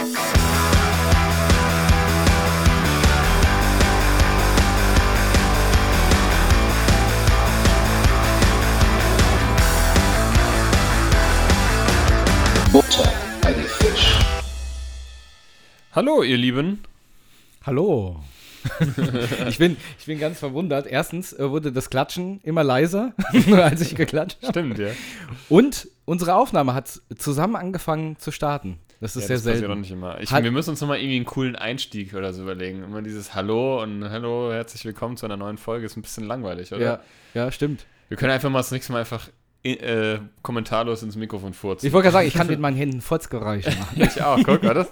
Butter bei die Fisch. Hallo, ihr Lieben. Hallo. ich, bin, ich bin ganz verwundert. Erstens äh, wurde das Klatschen immer leiser, als ich geklatscht habe. Stimmt, ja. Und unsere Aufnahme hat zusammen angefangen zu starten. Das ist ja sehr das selten. auch nicht immer. Ich, Hat- wir müssen uns nochmal irgendwie einen coolen Einstieg oder so überlegen. Immer dieses Hallo und Hallo, herzlich willkommen zu einer neuen Folge ist ein bisschen langweilig, oder? Ja, ja, stimmt. Wir können einfach mal das nächste Mal einfach äh, kommentarlos ins Mikrofon furzen. Ich wollte gerade sagen, ich kann mit meinen Händen Furzgeräusche machen. Ich auch, guck, warte.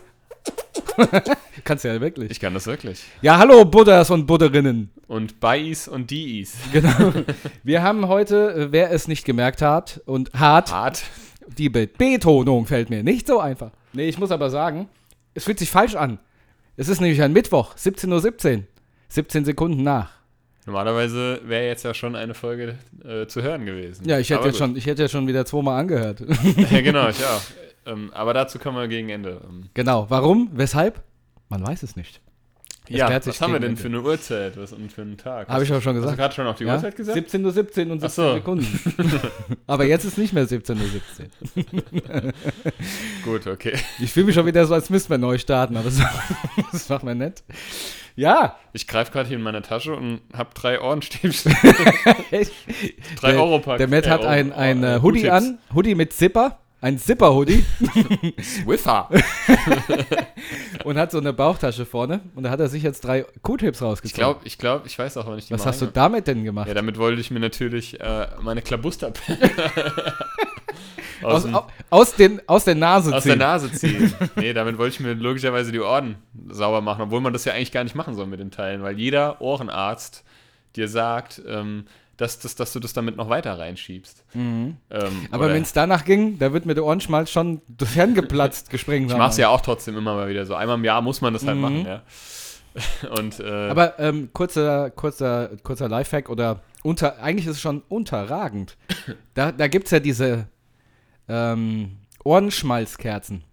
Kannst du ja wirklich. Ich kann das wirklich. Ja, hallo Buddhas und Budderinnen. Und Bais und Diis. Genau. Wir haben heute, äh, wer es nicht gemerkt hat und hat, Hart. die Be Betonung fällt mir nicht so einfach. Nee, ich muss aber sagen, es fühlt sich falsch an. Es ist nämlich ein Mittwoch, 17.17 Uhr. 17 Sekunden nach. Normalerweise wäre jetzt ja schon eine Folge äh, zu hören gewesen. Ja, ich hätte, Aber jetzt schon, ich hätte ja schon wieder zweimal angehört. ja, genau, ich auch. Ähm, aber dazu kommen wir gegen Ende. Ähm, genau. Warum? Weshalb? Man weiß es nicht. Ja, was haben wir denn für eine Uhrzeit was, und für einen Tag? Habe ich auch schon Hast du gesagt. gerade schon auf die Ja? Uhrzeit gesagt? 17.17 Uhr 17 und 17 Ach so. Sekunden. aber jetzt ist nicht mehr 17.17 Uhr 17. Gut, okay. Ich fühle mich schon wieder so, als müssten wir neu starten, aber das, das macht man nicht. Ja, Ich greife gerade hier in meine Tasche und habe drei Ohrenstäbchen. echt. Drei der, Euro Pack. Der Matt hat Euro- ein, ein äh, Hoodie an, Hoodie mit Zipper, ein Zipper-Hoodie Swiffer. und hat so eine Bauchtasche vorne und da hat er sich jetzt drei Q-Tips Ich rausgezogen. glaube, ich glaube, ich weiß auch, wann ich die Was mal hast du damit denn gemacht? Ja, damit wollte ich mir natürlich äh, meine Klabuster aus, aus, den, aus der Nase aus der ziehen. Nase ziehen. nee, damit wollte ich mir logischerweise die Ohren sauber machen, obwohl man das ja eigentlich gar nicht machen soll mit den Teilen, weil jeder Ohrenarzt dir sagt, ähm, dass, dass, dass du das damit noch weiter reinschiebst. Ähm, Mhm. Aber oder- wenn es danach ging, da wird mir der Ohrenschmalz schon das Hirn geplatzt, gesprengt. Ich mache es ja auch trotzdem immer mal wieder so. Einmal im Jahr muss man das halt Mhm. machen, ja. Und äh, Aber ähm, kurzer, kurzer, kurzer Lifehack oder unter, eigentlich ist es schon unterragend. Da, da gibt es ja diese ähm, Ohrenschmalzkerzen.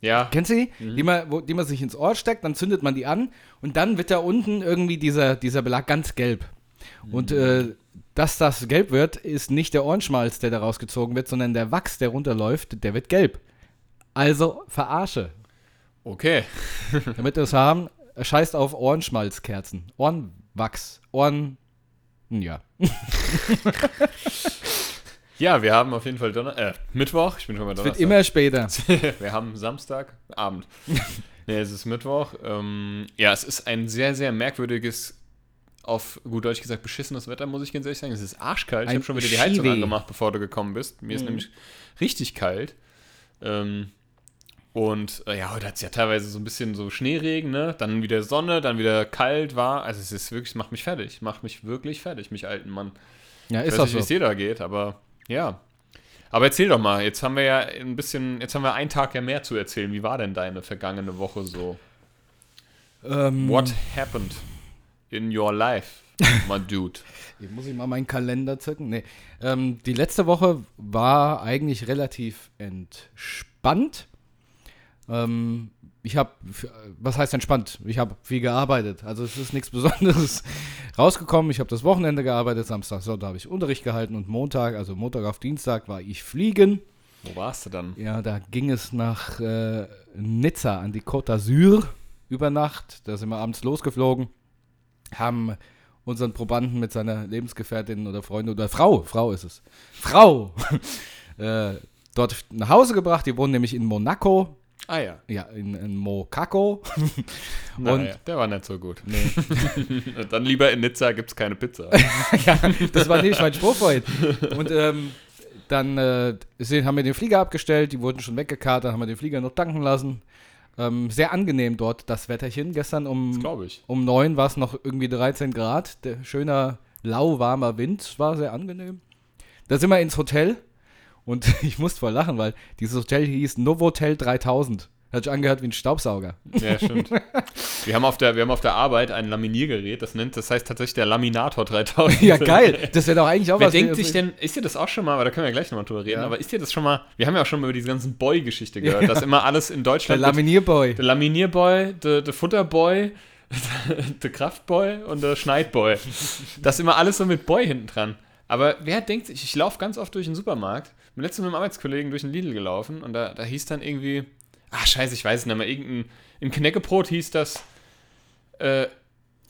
ja, Kennst du die? Mhm. Die, man, wo, die man sich ins Ohr steckt, dann zündet man die an und dann wird da unten irgendwie dieser, dieser Belag ganz gelb. Und Mhm. äh, dass das gelb wird, ist nicht der Ohrenschmalz, der da rausgezogen wird, sondern der Wachs, der runterläuft, der wird gelb. Also verarsche. okay. Damit wir es haben, scheißt auf Ohrenschmalzkerzen. Ohrenwachs. Ohren. Ja. Ja, wir haben auf jeden Fall Donner äh, Mittwoch. Ich bin schon mal Es wird Donnerstag. immer später. wir haben Samstag, Abend. nee, es ist Mittwoch. Ähm, ja, es ist ein sehr, sehr merkwürdiges, auf gut Deutsch gesagt, beschissenes Wetter, muss ich ganz ehrlich sagen. Es ist arschkalt. Ich Ein habe schon wieder die Heizung angemacht, bevor du gekommen bist. Mir ist Mhm. nämlich richtig kalt. Ähm, und äh, ja, heute hat es ja teilweise so ein bisschen so Schneeregen, ne? Dann wieder Sonne, dann wieder kalt war. Also es ist wirklich, es macht mich fertig. Macht mich wirklich fertig, mich alten Mann. Ja, Ich ist weiß nicht, wie es so. dir da geht, aber ja. Aber erzähl doch mal, jetzt haben wir ja ein bisschen, jetzt haben wir einen Tag ja mehr zu erzählen. Wie war denn deine vergangene Woche so? Ähm, What happened in your life, my dude? Hier muss ich mal meinen Kalender zücken. Nee. Ähm, die letzte Woche war eigentlich relativ entspannt. Ähm, ich habe, was heißt entspannt? Ich habe viel gearbeitet. Also es ist nichts Besonderes rausgekommen. Ich habe das Wochenende gearbeitet. Samstag, Sonntag habe ich Unterricht gehalten und Montag, also Montag auf Dienstag, war ich fliegen. Wo warst du dann? Ja, da ging es nach äh, Nizza an die Côte d'Azur über Nacht. Da sind wir abends losgeflogen, haben unseren Probanden mit seiner Lebensgefährtin oder Freundin oder Frau, Frau ist es, Frau, äh, dort nach Hause gebracht. Die wohnen nämlich in Monaco, Ah ja. ja, in, in Mocaco. Na, Und- ja, der war nicht so gut. Nee. dann lieber in Nizza gibt's keine Pizza. ja, das war nämlich mein Spruch vorhin. Und ähm, dann äh, haben wir den Flieger abgestellt, die wurden schon weggekarrt, dann haben wir den Flieger noch tanken lassen. Ähm, sehr angenehm dort das Wetterchen. Gestern um, um 9 war es noch irgendwie 13 Grad. Der schöner, lauwarmer Wind war sehr angenehm. Da sind wir ins Hotel und ich musste voll lachen, weil dieses Hotel hieß Novotel 3000. Hat sich angehört wie ein Staubsauger. Ja, stimmt. wir, haben auf der, wir haben auf der Arbeit ein Laminiergerät, das nennt, das heißt tatsächlich der Laminator 3000. Ja, geil. Das wäre doch eigentlich auch Wer was. denkt sich denn, ist dir das auch schon mal, aber da können wir ja gleich nochmal drüber reden, Ja. aber ist dir das schon mal, wir haben ja auch schon mal über diese ganzen Boy-Geschichte gehört, dass immer alles in Der Deutschland mit- Laminierboy. der Laminierboy, der, der Futterboy, der Kraftboy und der Schneidboy. Das ist immer alles so mit Boy hinten dran. Aber wer denkt sich, ich laufe ganz oft durch den Supermarkt, bin letztens mit einem Arbeitskollegen durch den Lidl gelaufen und da, da hieß dann irgendwie, ah scheiße, ich weiß es nicht mehr, irgendein, im Knäckebrot hieß das, äh,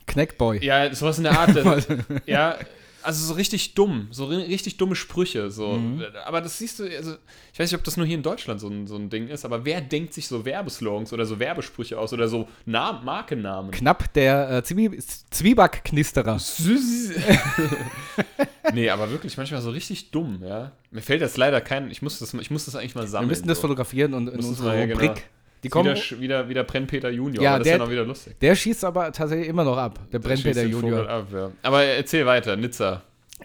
Kneckboy. ja, sowas in der Art. Ja, also so richtig dumm, so ri- richtig dumme Sprüche. So. Mhm. Aber das siehst du, also ich weiß nicht, ob das nur hier in Deutschland so ein, so ein Ding ist, aber wer denkt sich so Werbeslogans oder so Werbesprüche aus oder so Nam Markennamen? Knapp der äh, Zwie Zwieback-Knisterer. nee, aber wirklich manchmal so richtig dumm, ja. Mir fällt jetzt leider kein, ich muss das, ich muss das eigentlich mal Wir sammeln. müssen das so. fotografieren und in unsere ja, genau. Rubrik. Die kommen, wieder, wieder, wieder Brennpeter Junior, Ja, aber das ist der- ja noch wieder lustig. der schießt aber tatsächlich immer noch ab, der Brennpeter den Vogel Junior. Ab, ja. Aber erzähl weiter, Nizza.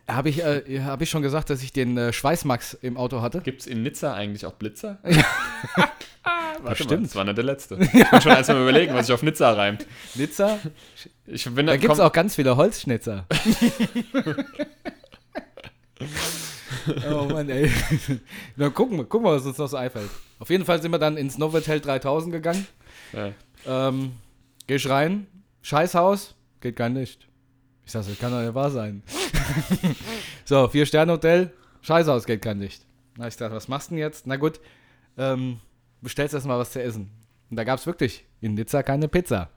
Habe ich, äh, hab ich schon gesagt, dass ich den äh, Schweißmax im Auto hatte? Gibt es in Nizza eigentlich auch Blitzer? Warte mal, Bestimmt. das war nicht der letzte. Ich bin schon erst mal überlegen, was sich auf Nizza reimt. Nizza? Ich bin Da gibt es auch ganz viele Holzschnitzer. oh Mann, ey. Na, gucken, wir- gucken wir, was uns noch so einfällt. Auf jeden Fall sind wir dann ins Novotel 3000 gegangen. Ja. Ähm, geh ich rein, Scheißhaus, geht gar nicht. Ich sag, das kann doch nicht wahr sein. so, Vier-Sterne-Hotel, Scheißhaus geht gar nicht. Na, ich dachte, was machst du denn jetzt? Na gut, ähm, bestellst erst mal was zu essen. Und da gab es wirklich in Nizza keine Pizza.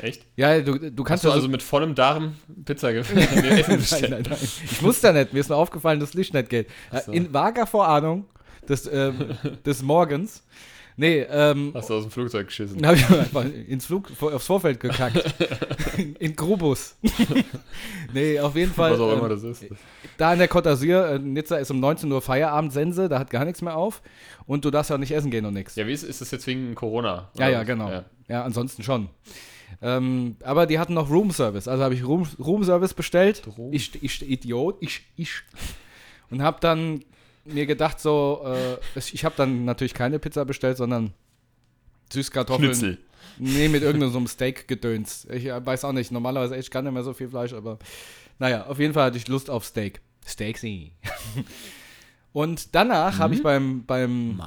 Echt? Ja, du, du Hast kannst du ja so- also mit vollem Darm Pizza ge- mir Essen nein, nein, nein. Ich muss da nicht. Mir ist nur aufgefallen, dass das Licht nicht geht. So. In vager Vorahnung des, ähm, des Morgens. Nee, ähm, Hast du aus dem Flugzeug geschissen? dann habe ich einfach ins Flug, aufs Vorfeld gekackt. in, in Grubus. nee, auf jeden Fall. Was auch ähm, immer das ist. Da in der Côte d'Azur, äh, Nizza ist um 19 Uhr Feierabend, Sense, da hat gar nichts mehr auf. Und du darfst ja auch nicht essen gehen und nichts. Ja, wie ist, ist das jetzt wegen Corona? Ja, ja, genau. Ja. Ja, ansonsten schon. Ähm, aber die hatten noch Room Service. Also habe ich Room, Room Service bestellt. Ich, ich, Idiot, ich, ich. Und habe dann mir gedacht, so, äh, ich habe dann natürlich keine Pizza bestellt, sondern Süßkartoffeln. Schnitzel. Nee, mit irgendeinem so Steak-Gedöns. Ich äh, weiß auch nicht, normalerweise ich kann nicht mehr so viel Fleisch, aber naja, auf jeden Fall hatte ich Lust auf Steak. Steaksy. Und danach habe ich beim, beim,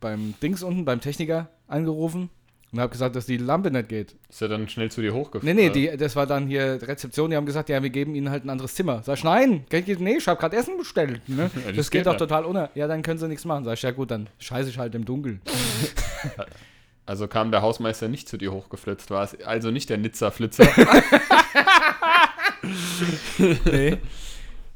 beim Dings unten, beim Techniker angerufen und habe gesagt, dass die Lampe nicht geht. Ist ja dann schnell zu dir Nee, hochgefahren. nee, die, das war dann hier Rezeption, die haben gesagt, ja, wir geben ihnen halt ein anderes Zimmer. Sag ich, nein, nee, ich habe gerade Essen bestellt. Ne? Ja, das das, geht geht doch total unter. Ja, dann können sie nichts machen. Sag ich, ja gut, dann scheiße ich halt im Dunkeln. Also kam der Hausmeister nicht zu dir hochgeflitzt, war es also nicht der Nizza-Flitzer. nee.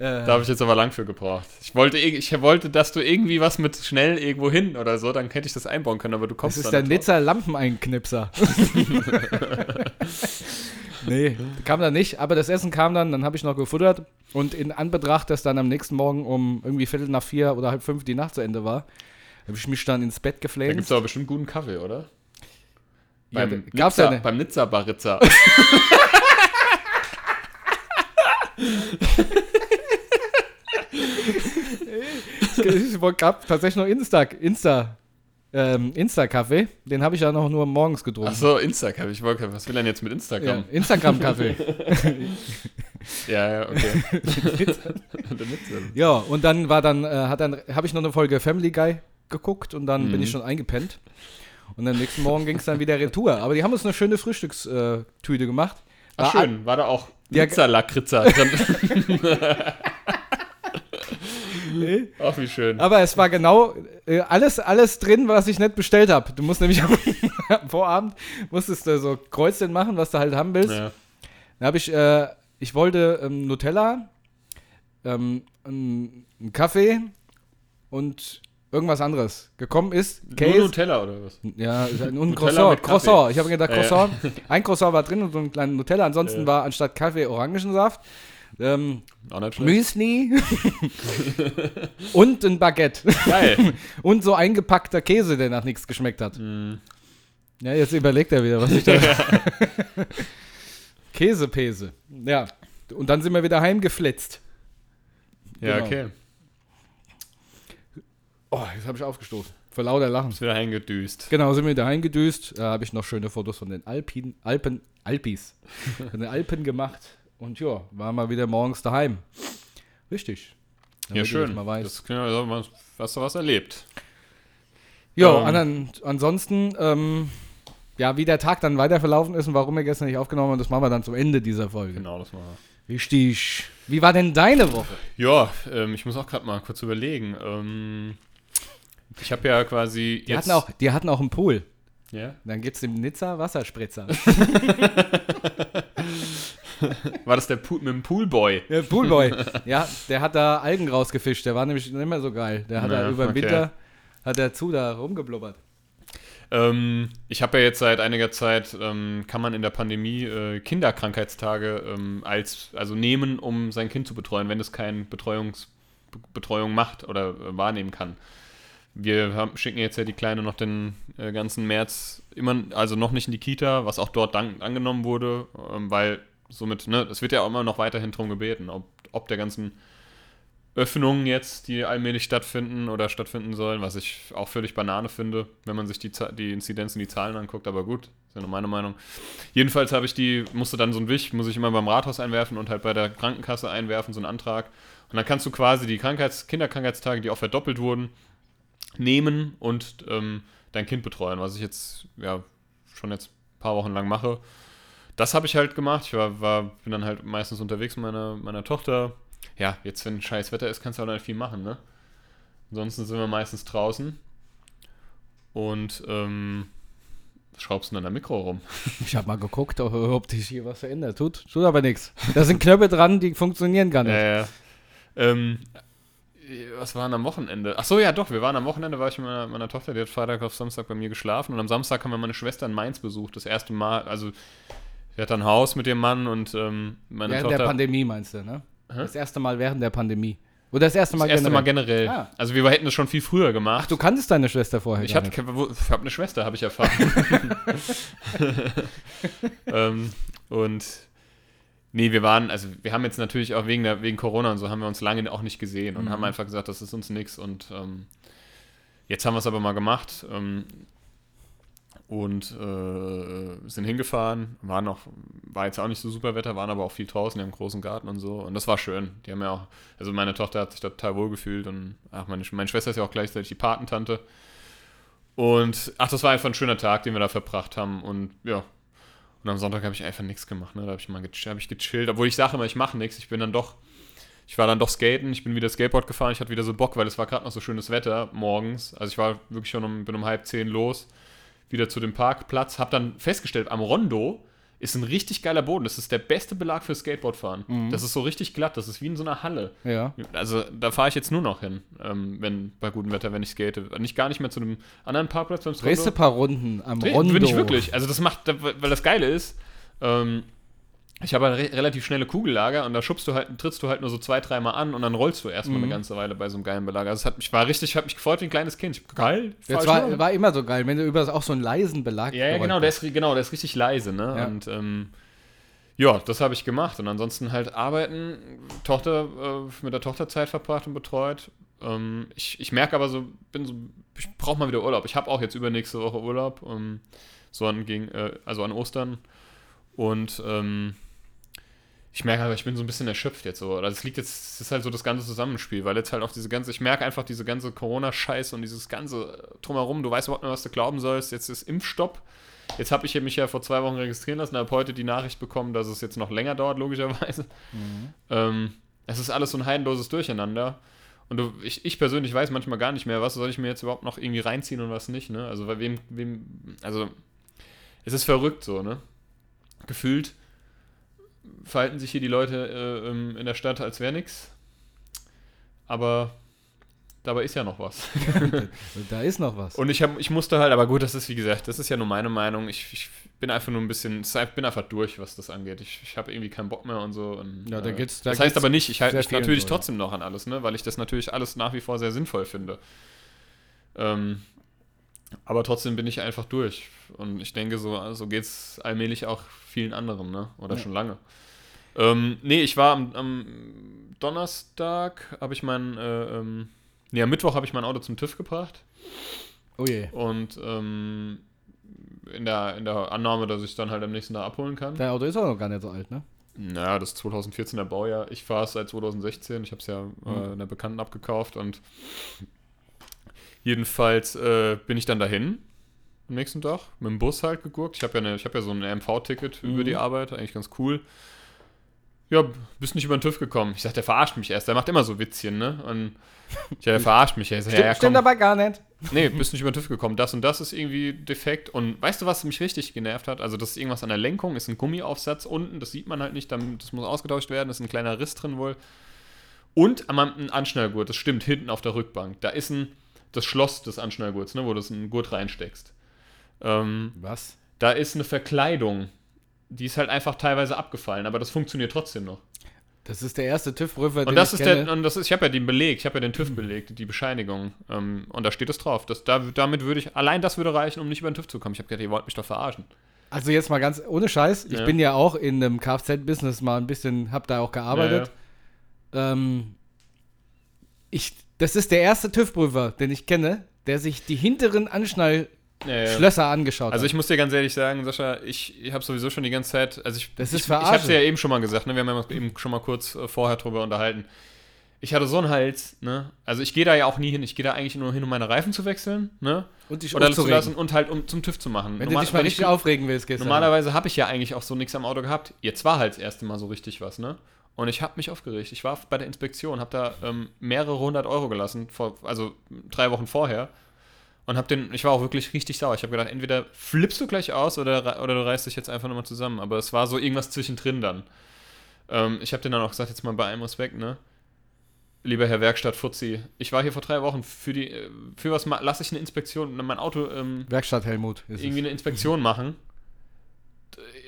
Da habe ich jetzt aber lang für gebraucht. Ich wollte, ich wollte, dass du irgendwie was mit schnell irgendwo hin oder so, dann hätte ich das einbauen können, aber du Das kommst ist da der. Nizza Lampeneinknipser. nee, kam dann nicht, aber das Essen kam dann, dann habe ich noch gefuttert und in Anbetracht, dass dann am nächsten Morgen um irgendwie Viertel nach vier oder halb fünf die Nacht zu Ende war, habe ich mich dann ins Bett Da gibt es aber bestimmt guten Kaffee, oder? Ja, Beim Nizza, ja nicht. Beim es gab tatsächlich noch Insta, Insta, ähm, Insta-Kaffee. Den habe ich ja noch nur morgens getrunken. Achso, Instagram. Ich wollte, was will denn jetzt mit ja, Instagram? Instagram-Kaffee. Ja, ja, okay. Ja, und dann war dann, äh, hat dann, habe ich noch eine Folge Family Guy geguckt und dann bin Mhm. ich schon eingepennt. Und am nächsten Morgen ging es dann wieder retour. Aber die haben uns eine schöne Frühstückstüte äh, gemacht. Ach, War schön. War da auch Ja, Nizza-Lakritza drin? Nee. Ach, wie schön. Aber es war genau äh, alles, alles drin, was ich nicht bestellt habe. Du musst nämlich am, Vorabend musstest du so Kreuzchen machen, was du halt haben willst. Ja. Dann habe ich, äh, ich wollte ähm, Nutella, ähm, einen einen Kaffee und irgendwas anderes. Gekommen ist Nur Käse. Nutella oder was? Ja, und ein Croissant. Croissant. Ich habe gedacht. Croissant. Ein Croissant war drin und so ein kleiner Nutella. Ansonsten war anstatt Kaffee Orangensaft. Ähm. Müsli und ein Baguette. Geil. Und so eingepackter Käse, der nach nichts geschmeckt hat. Mm. Ja, jetzt überlegt er wieder, was ich da. Käsepese. Ja. Und dann sind wir wieder heimgeflitzt. Ja, Genau. okay. Oh, jetzt habe ich aufgestoßen. Vor lauter Lachen. Ist wieder heimgedüst. Genau, sind wir da eingedüst. Da habe ich noch schöne Fotos von den Alpin, Alpen, Alpis, von den Alpen gemacht. Und ja, war mal wieder morgens daheim. Richtig. Ja, schön. das Mal weißt. Das, ja, also, man- hast du was erlebt. Ja, Ähm. anan- ansonsten, ähm, ja, wie der Tag dann weiter verlaufen ist und warum wir gestern nicht aufgenommen haben, das machen wir dann zum Ende dieser Folge. Genau, das war. Richtig. Wie war denn deine Woche? Ja, ähm, ich muss auch gerade mal kurz überlegen. Ähm, ich habe ja quasi Die hatten, auch, die hatten auch einen Pool. Ja? Dann gibt es den Nizza Wasserspritzer. War das der Pool, mit dem Poolboy? Der Poolboy. ja, der hat da Algen rausgefischt. Der war nämlich nicht mehr so geil. Der hat Ja, da über den okay. Winter hat er zu da rumgeblubbert. Ähm, ich habe ja jetzt seit einiger Zeit, ähm, kann man in der Pandemie äh, Kinderkrankheitstage ähm, als, also nehmen, um sein Kind zu betreuen, wenn es keine Betreuungs, Betreuung macht oder äh, wahrnehmen kann. Wir haben, schicken jetzt ja die Kleine noch den äh, ganzen März immer, also noch nicht in die Kita, was auch dort dank, angenommen wurde, ähm, weil somit, ne, es wird ja auch immer noch weiterhin drum gebeten, ob, ob der ganzen Öffnungen jetzt, die allmählich stattfinden oder stattfinden sollen, was ich auch völlig Banane finde, wenn man sich die, die Inzidenzen, die Zahlen anguckt, aber gut, ist ja nur meine Meinung. Jedenfalls habe ich die, musste dann so ein Wisch, muss ich immer beim Rathaus einwerfen und halt bei der Krankenkasse einwerfen, so einen Antrag. Und dann kannst du quasi die Krankheits-, Kinderkrankheitstage, die auch verdoppelt wurden, nehmen und ähm, dein Kind betreuen, was ich jetzt ja schon jetzt ein paar Wochen lang mache. Das habe ich halt gemacht. Ich war, war, bin dann halt meistens unterwegs mit meiner, meiner Tochter. Ja, jetzt, wenn scheiß Wetter ist, kannst du auch nicht viel machen, ne? Ansonsten sind wir meistens draußen. Und, ähm, schraubst du an der Mikro rum? Ich habe mal geguckt, ob, sich hier was verändert. Tut, tut aber nichts. Da sind Knöpfe dran, die funktionieren gar nicht. Ja. Ähm, was war denn am Wochenende? Ach so, ja, doch, wir waren am Wochenende, war ich mit meiner, meiner Tochter, die hat Freitag auf Samstag bei mir geschlafen und am Samstag haben wir meine Schwester in Mainz besucht. Das erste Mal, also, sie hat ein Haus mit ihrem Mann und ähm, meine während der Tochter. Pandemie meinst du, ne? Hä? Das erste Mal während der Pandemie. Oder das erste Mal das erste Mal generell. generell. Ah. Also, wir hätten das schon viel früher gemacht. Ach, du kanntest deine Schwester vorher Ich habe hab eine Schwester, habe ich erfahren. ähm, und nee, wir waren, also wir haben jetzt natürlich auch wegen, der, wegen Corona und so haben wir uns lange auch nicht gesehen und Mhm. haben einfach gesagt, das ist uns nichts und ähm, jetzt haben wir es aber mal gemacht ähm, und äh, sind hingefahren, waren noch, war jetzt auch nicht so super Wetter, waren aber auch viel draußen, die haben einen großen Garten und so und das war schön. Die haben ja auch, also meine Tochter hat sich da total wohl gefühlt und ach, meine, meine Schwester ist ja auch gleichzeitig die Patentante. Und ach, das war einfach ein schöner Tag, den wir da verbracht haben. Und ja. Und am Sonntag habe ich einfach nichts gemacht. Ne? Da habe ich mal hab ich gechillt. Obwohl ich sage immer, ich mache nichts. Ich bin dann doch. Ich war dann doch skaten. Ich bin wieder Skateboard gefahren. Ich hatte wieder so Bock, weil es war gerade noch so schönes Wetter morgens. Also ich war wirklich schon um, bin um halb zehn los. Wieder zu dem Parkplatz. Habe dann festgestellt, am Rondo ist ein richtig geiler Boden. Das ist der beste Belag für Skateboardfahren. Das ist so richtig glatt. Das ist wie in so einer Halle. Ja. Also da fahre ich jetzt nur noch hin, ähm, wenn bei gutem Wetter, wenn ich skate. Nicht gar nicht mehr zu einem anderen Parkplatz beim Drehst ein paar Runden am Dreh- Rondo? Bin ich wirklich. Also das macht, weil das Geile ist, ähm, ich habe re relativ schnelle Kugellager und da schubst du halt, trittst du halt nur so zwei, dreimal an und dann rollst du erstmal Mhm. eine ganze Weile bei so einem geilen Belager. Also es hat mich, war richtig, ich habe mich gefreut wie ein kleines Kind. Ich, geil. Das war, war immer so geil, wenn du über auch so einen leisen Belag ja, ja, genau, der ist, genau, der ist richtig leise, ne? Ja. Und ähm, ja, das habe ich gemacht. Und ansonsten halt arbeiten, Tochter, äh, mit der Tochter Zeit verbracht und betreut. Ähm, ich, ich merke aber so, bin so, ich brauche mal wieder Urlaub. Ich habe auch jetzt übernächste Woche Urlaub, ähm, so an, gegen, äh, also an Ostern. Und ähm, ich merke aber, ich bin so ein bisschen erschöpft jetzt so. Es liegt jetzt, es ist halt so das ganze Zusammenspiel, weil jetzt halt auch diese ganze, ich merke einfach diese ganze Corona-Scheiße und dieses ganze drumherum, du weißt überhaupt nicht, was du glauben sollst. Jetzt ist Impfstopp. Jetzt habe ich mich ja vor zwei Wochen registrieren lassen, habe heute die Nachricht bekommen, dass es jetzt noch länger dauert, logischerweise. Ähm, es ist alles so ein heidenloses Durcheinander. Und du, ich, ich persönlich weiß manchmal gar nicht mehr, was soll ich mir jetzt überhaupt noch irgendwie reinziehen und was nicht, ne? Also bei wem, wem, also es ist verrückt so, ne? Gefühlt verhalten sich hier die Leute äh, ähm, in der Stadt, als wäre nichts. Aber dabei ist ja noch was. Da ist noch was. Und ich, hab, ich musste halt, aber gut, das ist wie gesagt, das ist ja nur meine Meinung. Ich, ich bin einfach nur ein bisschen, ich bin einfach durch, was das angeht. Ich, ich habe irgendwie keinen Bock mehr und so. Und, Ja, da geht's- da das heißt aber nicht, ich halte mich natürlich so, ja. trotzdem noch an alles, ne? weil ich das natürlich alles nach wie vor sehr sinnvoll finde. Ähm, aber trotzdem bin ich einfach durch. Und ich denke, so, so geht es allmählich auch vielen anderen, ne? Oder Ja. schon lange. Ähm, nee, ich war am, am Donnerstag, habe ich mein, äh, ähm, nee, am Mittwoch habe ich mein Auto zum TÜV gebracht. Oh je. Und ähm, in, der, in der Annahme, dass ich es dann halt am nächsten Tag abholen kann. Dein Auto ist auch noch gar nicht so alt, ne? Naja, das ist 2014er Baujahr. Ich fahre es seit 2016. Ich habe es ja äh, einer Bekannten abgekauft und jedenfalls äh, bin ich dann dahin am nächsten Tag mit dem Bus halt geguckt. Ich habe ja, eine- ich hab ja so ein MV-Ticket über die Arbeit, eigentlich ganz cool. Ja, bist nicht über den TÜV gekommen. Ich sag, der verarscht mich erst. Der macht immer so Witzchen, ne? Und ja, der verarscht mich. Ich sag, ja, ja, komm. Stimmt aber gar nicht. Nee, bist nicht über den TÜV gekommen. Das und das ist irgendwie defekt. Und weißt du, was mich richtig genervt hat? Also, das ist irgendwas an der Lenkung, ist ein Gummiaufsatz unten, das sieht man halt nicht, das muss ausgetauscht werden, ist ein kleiner Riss drin wohl. Und am ein Anschnallgurt, das stimmt, hinten auf der Rückbank. Da ist ein, das Schloss des Anschnallgurts, ne, wo du einen Gurt reinsteckst. Ähm, Was? da ist eine Verkleidung. Die ist halt einfach teilweise abgefallen, aber das funktioniert trotzdem noch. Das ist der erste TÜV-Prüfer, Und das ist der, und das ist, ich habe ja den Beleg, ich habe ja den TÜV belegt, die Bescheinigung. Ähm, und da steht es drauf. Das, da, damit würde ich, allein das würde reichen, um nicht über den TÜV zu kommen. Ich habe gedacht, ihr wollt mich doch verarschen. Also jetzt mal ganz ohne Scheiß. Ich Ja. bin ja auch in einem Kfz-Business mal ein bisschen, hab da auch gearbeitet. Ähm, ich, das ist der erste TÜV-Prüfer, den ich kenne, der sich die hinteren Anschnallschlösser Ja, ja. angeschaut Also ich muss dir ganz ehrlich sagen, Sascha, ich, ich habe sowieso schon die ganze Zeit, also ich, Das ich, ist ich habe Verarsche. es ja eben schon mal gesagt, ne? wir haben ja eben schon mal kurz äh, vorher drüber unterhalten. Ich hatte so einen Hals, ne? Also ich gehe da ja auch nie hin, ich gehe da eigentlich nur hin, um meine Reifen zu wechseln, ne? und dich Oder zu lassen und halt um zum TÜV zu machen. Wenn Normal- du dich mal richtig ich, aufregen willst, du Normalerweise habe ich ja eigentlich auch so nichts am Auto gehabt. Jetzt war halt das erste Mal so richtig was, ne? Und ich habe mich aufgeregt. Ich war bei der Inspektion, habe da ähm, mehrere hundert Euro gelassen, vor, also drei Wochen vorher. Und habe den, ich war auch wirklich richtig sauer. Ich habe gedacht, entweder flippst du gleich aus oder, oder du reißt dich jetzt einfach nochmal zusammen. Aber es war so irgendwas zwischendrin dann. Ähm, ich habe den dann auch gesagt, jetzt mal bei allem Respekt, ne? Lieber Herr Werkstatt Fuzzi, ich war hier vor drei Wochen für die, äh, für was lasse ich eine Inspektion, mein Auto ähm, Werkstatt Helmut ist irgendwie eine Inspektion machen.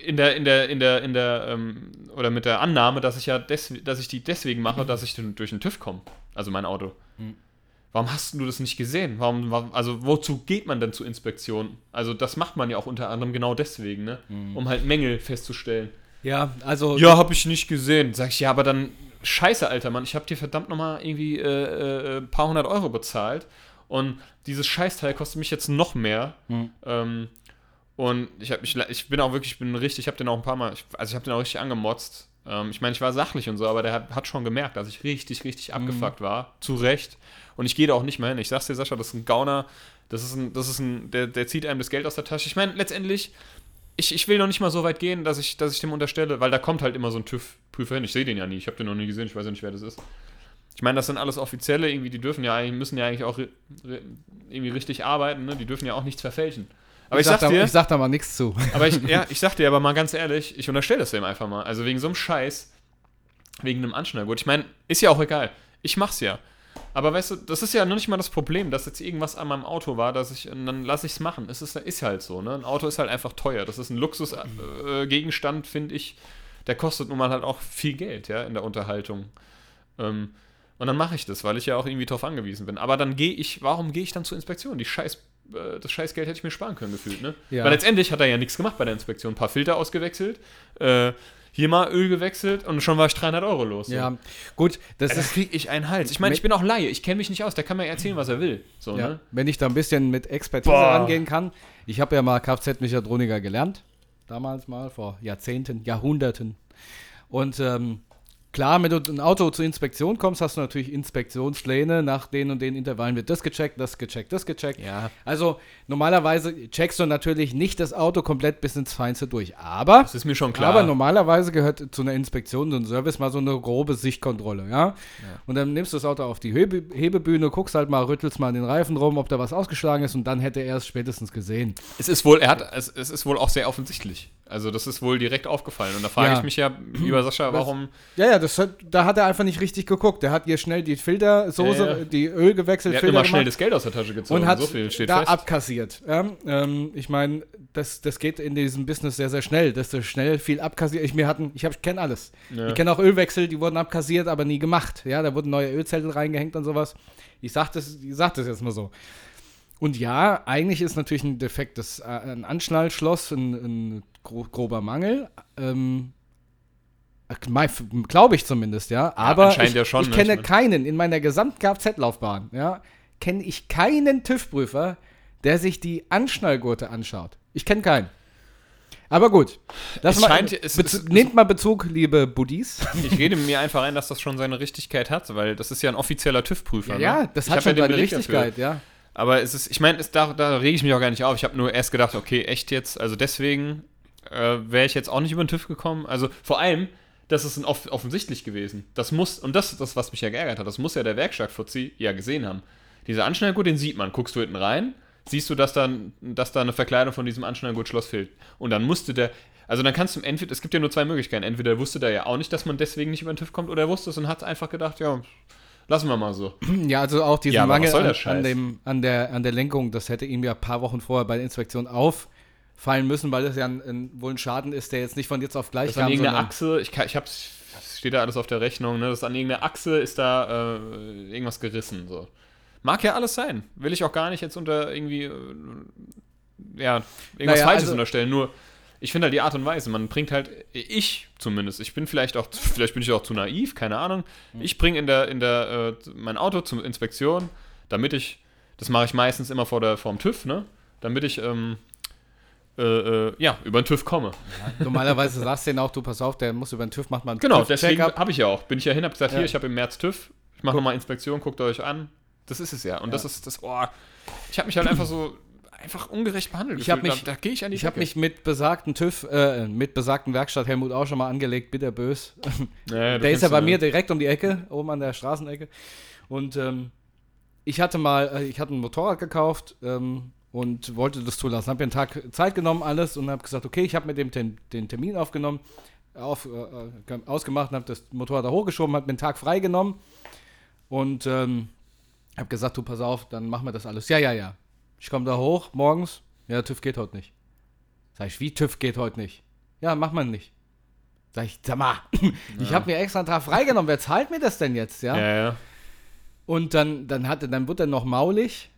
In der, in der, in der, in der, ähm, oder mit der Annahme, dass ich ja des, dass ich die deswegen mache, dass ich durch den TÜV komme. Also mein Auto. Mhm. Warum hast du das nicht gesehen? Warum, warum, also wozu geht man denn zur Inspektion? Also das macht man ja auch unter anderem genau deswegen, ne? Um halt Mängel festzustellen. Ja, also Ja, habe ich nicht gesehen. Sag ich, ja, aber dann, scheiße, alter Mann, ich habe dir verdammt nochmal irgendwie äh, äh, ein paar hundert Euro bezahlt und dieses Scheißteil kostet mich jetzt noch mehr. Hm. Ähm, und ich, hab, ich, ich bin auch wirklich, ich bin richtig, ich habe den auch ein paar Mal, ich, also ich habe den auch richtig angemotzt. Ähm, ich meine, ich war sachlich und so, aber der hat, hat schon gemerkt, dass ich richtig, richtig abgefuckt war. Zu Recht. Und ich gehe da auch nicht mehr hin. Ich sag's dir, Sascha, das ist ein Gauner, das ist ein, das ist ein, der, der zieht einem das Geld aus der Tasche. Ich meine, letztendlich, ich, ich will noch nicht mal so weit gehen, dass ich, dass ich dem unterstelle, weil da kommt halt immer so ein TÜV-Prüfer hin. Ich sehe den ja nie, ich habe den noch nie gesehen, ich weiß ja nicht, wer das ist. Ich meine, das sind alles Offizielle, irgendwie, die dürfen ja eigentlich, müssen ja eigentlich auch irgendwie richtig arbeiten, ne? Die dürfen ja auch nichts verfälschen. Aber ich, sag sag da, dir, ich sag da mal nichts zu. aber ich, ja, ich sag dir aber mal ganz ehrlich, ich unterstelle das dem einfach mal. Also wegen so einem Scheiß, wegen einem Anschnallgurt. Ich meine, ist ja auch egal. Ich mach's ja. Aber weißt du, das ist ja noch nicht mal das Problem, dass jetzt irgendwas an meinem Auto war, dass ich, dann lasse ich es machen. Es ist, ist halt so, ne? Ein Auto ist halt einfach teuer. Das ist ein Luxusgegenstand, finde ich. Der kostet nun mal halt auch viel Geld, ja, in der Unterhaltung. Ähm, und dann mache ich das, weil ich ja auch irgendwie drauf angewiesen bin. Aber dann gehe ich, warum gehe ich dann zur Inspektion? Die Scheiß, äh, das Scheißgeld hätte ich mir sparen können, gefühlt, ne? Ja. Weil letztendlich hat er ja nichts gemacht bei der Inspektion. Ein paar Filter ausgewechselt, äh, hier mal Öl gewechselt und schon war ich 300 Euro los. so. Ja, gut, das Das ist krieg ich einen Hals. Ich meine, ich bin auch Laie, ich kenne mich nicht aus, der kann mir erzählen, was er will. So, Ja, ne? wenn ich da ein bisschen mit Expertise Boah. rangehen kann. Ich habe ja mal Kfz-Mechatroniker gelernt. Damals mal, vor Jahrzehnten, Jahrhunderten. Und ähm, klar, wenn du ein Auto zur Inspektion kommst, hast du natürlich Inspektionspläne. Nach den und den Intervallen wird das gecheckt, das gecheckt, das gecheckt. Ja. Also normalerweise checkst du natürlich nicht das Auto komplett bis ins Feinste durch. Aber Das ist mir schon klar. aber normalerweise gehört zu einer Inspektion, so ein Service mal so eine grobe Sichtkontrolle, ja? Und dann nimmst du das Auto auf die Hebe Hebebühne, guckst halt mal, rüttelst mal an den Reifen rum, ob da was ausgeschlagen ist und dann hätte er es spätestens gesehen. es ist wohl, er hat, es, es ist wohl auch sehr offensichtlich. Also das ist wohl direkt aufgefallen. Und da frage Ja. ich mich ja, lieber Sascha, warum. Ja, ja, das hat, da hat er einfach nicht richtig geguckt. Der hat hier schnell die Filtersoße, Ja, ja. die Öl gewechselt, Er hat Filter immer schnell gemacht das Geld aus der Tasche gezogen. und hat so viel steht da fest. abkassiert. Ähm, ich meine, das, das geht in diesem Business sehr, sehr schnell, dass du schnell viel abkassiert. Ich, mir hatten, ich, hab- ich kenne alles. Ich kenne auch Ölwechsel, die wurden abkassiert, aber nie gemacht. Ja, da wurden neue Ölzettel reingehängt und sowas. Ich sag das, ich sag das jetzt mal so. Und ja, eigentlich ist natürlich ein defektes, äh, ein Anschnallschloss, ein, ein gro grober Mangel. Ähm, Glaube ich zumindest, ja. Aber anscheinend ich, ja schon, ich ne? kenne keinen in meiner gesamten Kfz-Laufbahn, ja, kenne ich keinen TÜV-Prüfer, der sich die Anschnallgurte anschaut. Ich kenne keinen. Aber gut. Das mal, scheint- es- es- nehmt mal Bezug, liebe Buddies. Ich rede mir einfach ein, dass das schon seine Richtigkeit hat, weil das ist ja ein offizieller TÜV-Prüfer. ja, ne? das Ich hat schon ja seine Beleg dafür. Richtigkeit, ja. Aber es ist, ich meine, da, da rege ich mich auch gar nicht auf. Ich habe nur erst gedacht, okay, echt jetzt, also deswegen äh, wäre ich jetzt auch nicht über den TÜV gekommen. Also vor allem, das ist off offensichtlich gewesen. Das muss, und das ist das, was mich ja geärgert hat, das muss ja der Werkstattfuzzi ja gesehen haben. Dieser Anschnallgurt, den sieht man. Guckst du hinten rein, siehst du, dass da, dass da eine Verkleidung von diesem Anschnallgurtschloss fehlt. Und dann musste der, also dann kannst du entweder, es gibt ja nur zwei Möglichkeiten. Entweder wusste der ja auch nicht, dass man deswegen nicht über den TÜV kommt, oder er wusste es und hat einfach gedacht, ja, lassen wir mal so. Ja, also auch diesen Ja, Mangel an, an, dem, an, der, an der Lenkung, das hätte ihm ja ein paar Wochen vorher bei der Inspektion auffallen müssen, weil das ja ein, ein, wohl ein Schaden ist, der jetzt nicht von jetzt auf gleich Das an kam, irgendeiner sondern Achse, ich, kann- ich hab's, steht da alles auf der Rechnung, ne? Das an irgendeiner Achse ist da äh, irgendwas gerissen. So. Mag ja alles sein. Will ich auch gar nicht jetzt unter irgendwie, äh, ja, irgendwas Naja, Falsches also- unterstellen. Nur, ich finde halt die Art und Weise, man bringt halt, ich zumindest, ich bin vielleicht auch, vielleicht bin ich auch zu naiv, keine Ahnung. Hm. Ich bringe in der, in der, äh, mein Auto zur Inspektion, damit ich, das mache ich meistens immer vor der, vorm TÜV, ne? Damit ich, ähm, äh, äh, ja, über den TÜV komme. normalerweise sagst du denen auch, du pass auf, der muss über den TÜV, macht mal einen Genau, TÜV-Check deswegen ab. habe ich ja auch. Bin ich ja hin, habe gesagt, Ja. hier, ich habe im März TÜV, ich mache nochmal Inspektion, guckt euch an. Das ist es ja. Und das Ja. ist das, oh, ich habe mich halt einfach so, einfach ungerecht behandelt. Ich hab gefühlt. mich- da, da gehe ich an die Ich habe mich mit besagten TÜV, äh, mit besagten Werkstatt Helmut auch schon mal angelegt, bitterbös. Ja, Der ist ja bei mir direkt um die Ecke, oben an der Straßenecke. Und ähm, ich hatte mal, äh, ich hatte ein Motorrad gekauft ähm, und wollte das zulassen. Habe mir einen Tag Zeit genommen, alles und habe gesagt, okay, ich habe mit dem den, den Termin aufgenommen, auf, äh, äh, ausgemacht und habe das Motorrad da hochgeschoben, habe mir einen Tag freigenommen und ähm, habe gesagt, du pass auf, dann machen wir das alles. Ja, ja, ja. Ich komme da hoch morgens. Ja, TÜV geht heute nicht. Sag ich, wie TÜV geht heute nicht? Ja, macht man nicht. Sag ich, sag mal, ich habe mir extra einen Tag freigenommen. Wer zahlt mir das denn jetzt, ja? Ja, ja. Und dann, dann hatte, dann wurde er noch maulig.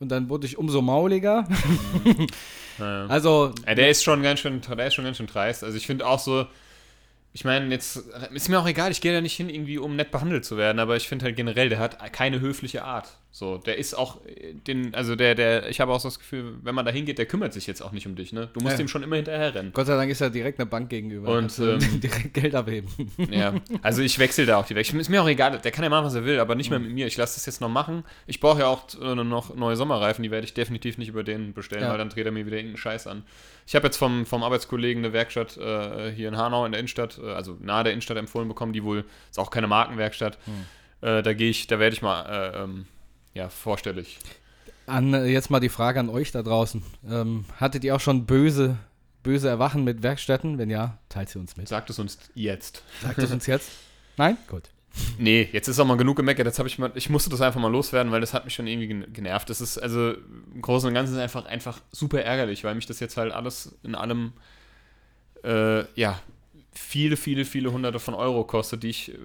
Und dann wurde ich umso mauliger. ja, ja. Also, Ja, der ist schon ganz schön, der ist schon ganz schön dreist. Also ich finde auch so, ich meine, jetzt ist mir auch egal, ich gehe da nicht hin, irgendwie um nett behandelt zu werden, aber ich finde halt generell, der hat keine höfliche Art. So, der ist auch äh, den, also der, der, ich habe auch so das Gefühl, wenn man da hingeht, der kümmert sich jetzt auch nicht um dich, ne? Du musst Ja. ihm schon immer hinterher rennen. Gott sei Dank ist er direkt eine Bank gegenüber. Und, ähm, direkt Geld abheben. Ja, also ich wechsle da auch die Weg. Ist mir auch egal, der kann ja machen, was er will, aber nicht mehr mit mir. Ich lasse das jetzt noch machen. Ich brauche ja auch äh, noch neue Sommerreifen, die werde ich definitiv nicht über den bestellen, Ja. weil dann dreht er mir wieder irgendeinen Scheiß an. Ich habe jetzt vom, vom Arbeitskollegen eine Werkstatt äh, hier in Hanau in der Innenstadt, äh, also nahe der Innenstadt empfohlen bekommen, die wohl, ist auch keine Markenwerkstatt. Hm. Äh, da gehe ich, da werde ich mal, äh, ähm, ja, vorstellig. An, äh, jetzt mal die Frage an euch da draußen. Ähm, hattet ihr auch schon böse, böse Erwachen mit Werkstätten? Wenn ja, teilt sie uns mit. Sagt es uns jetzt. Sagt es uns jetzt? Nein? Gut. Nee, jetzt ist auch mal genug gemeckert. Jetzt habe ich mal, ich musste das einfach mal loswerden, weil das hat mich schon irgendwie gen- genervt. Das ist also im Großen und Ganzen einfach, einfach super ärgerlich, weil mich das jetzt halt alles in allem, äh, ja, viele, viele, viele hunderte von Euro kostet, die ich äh,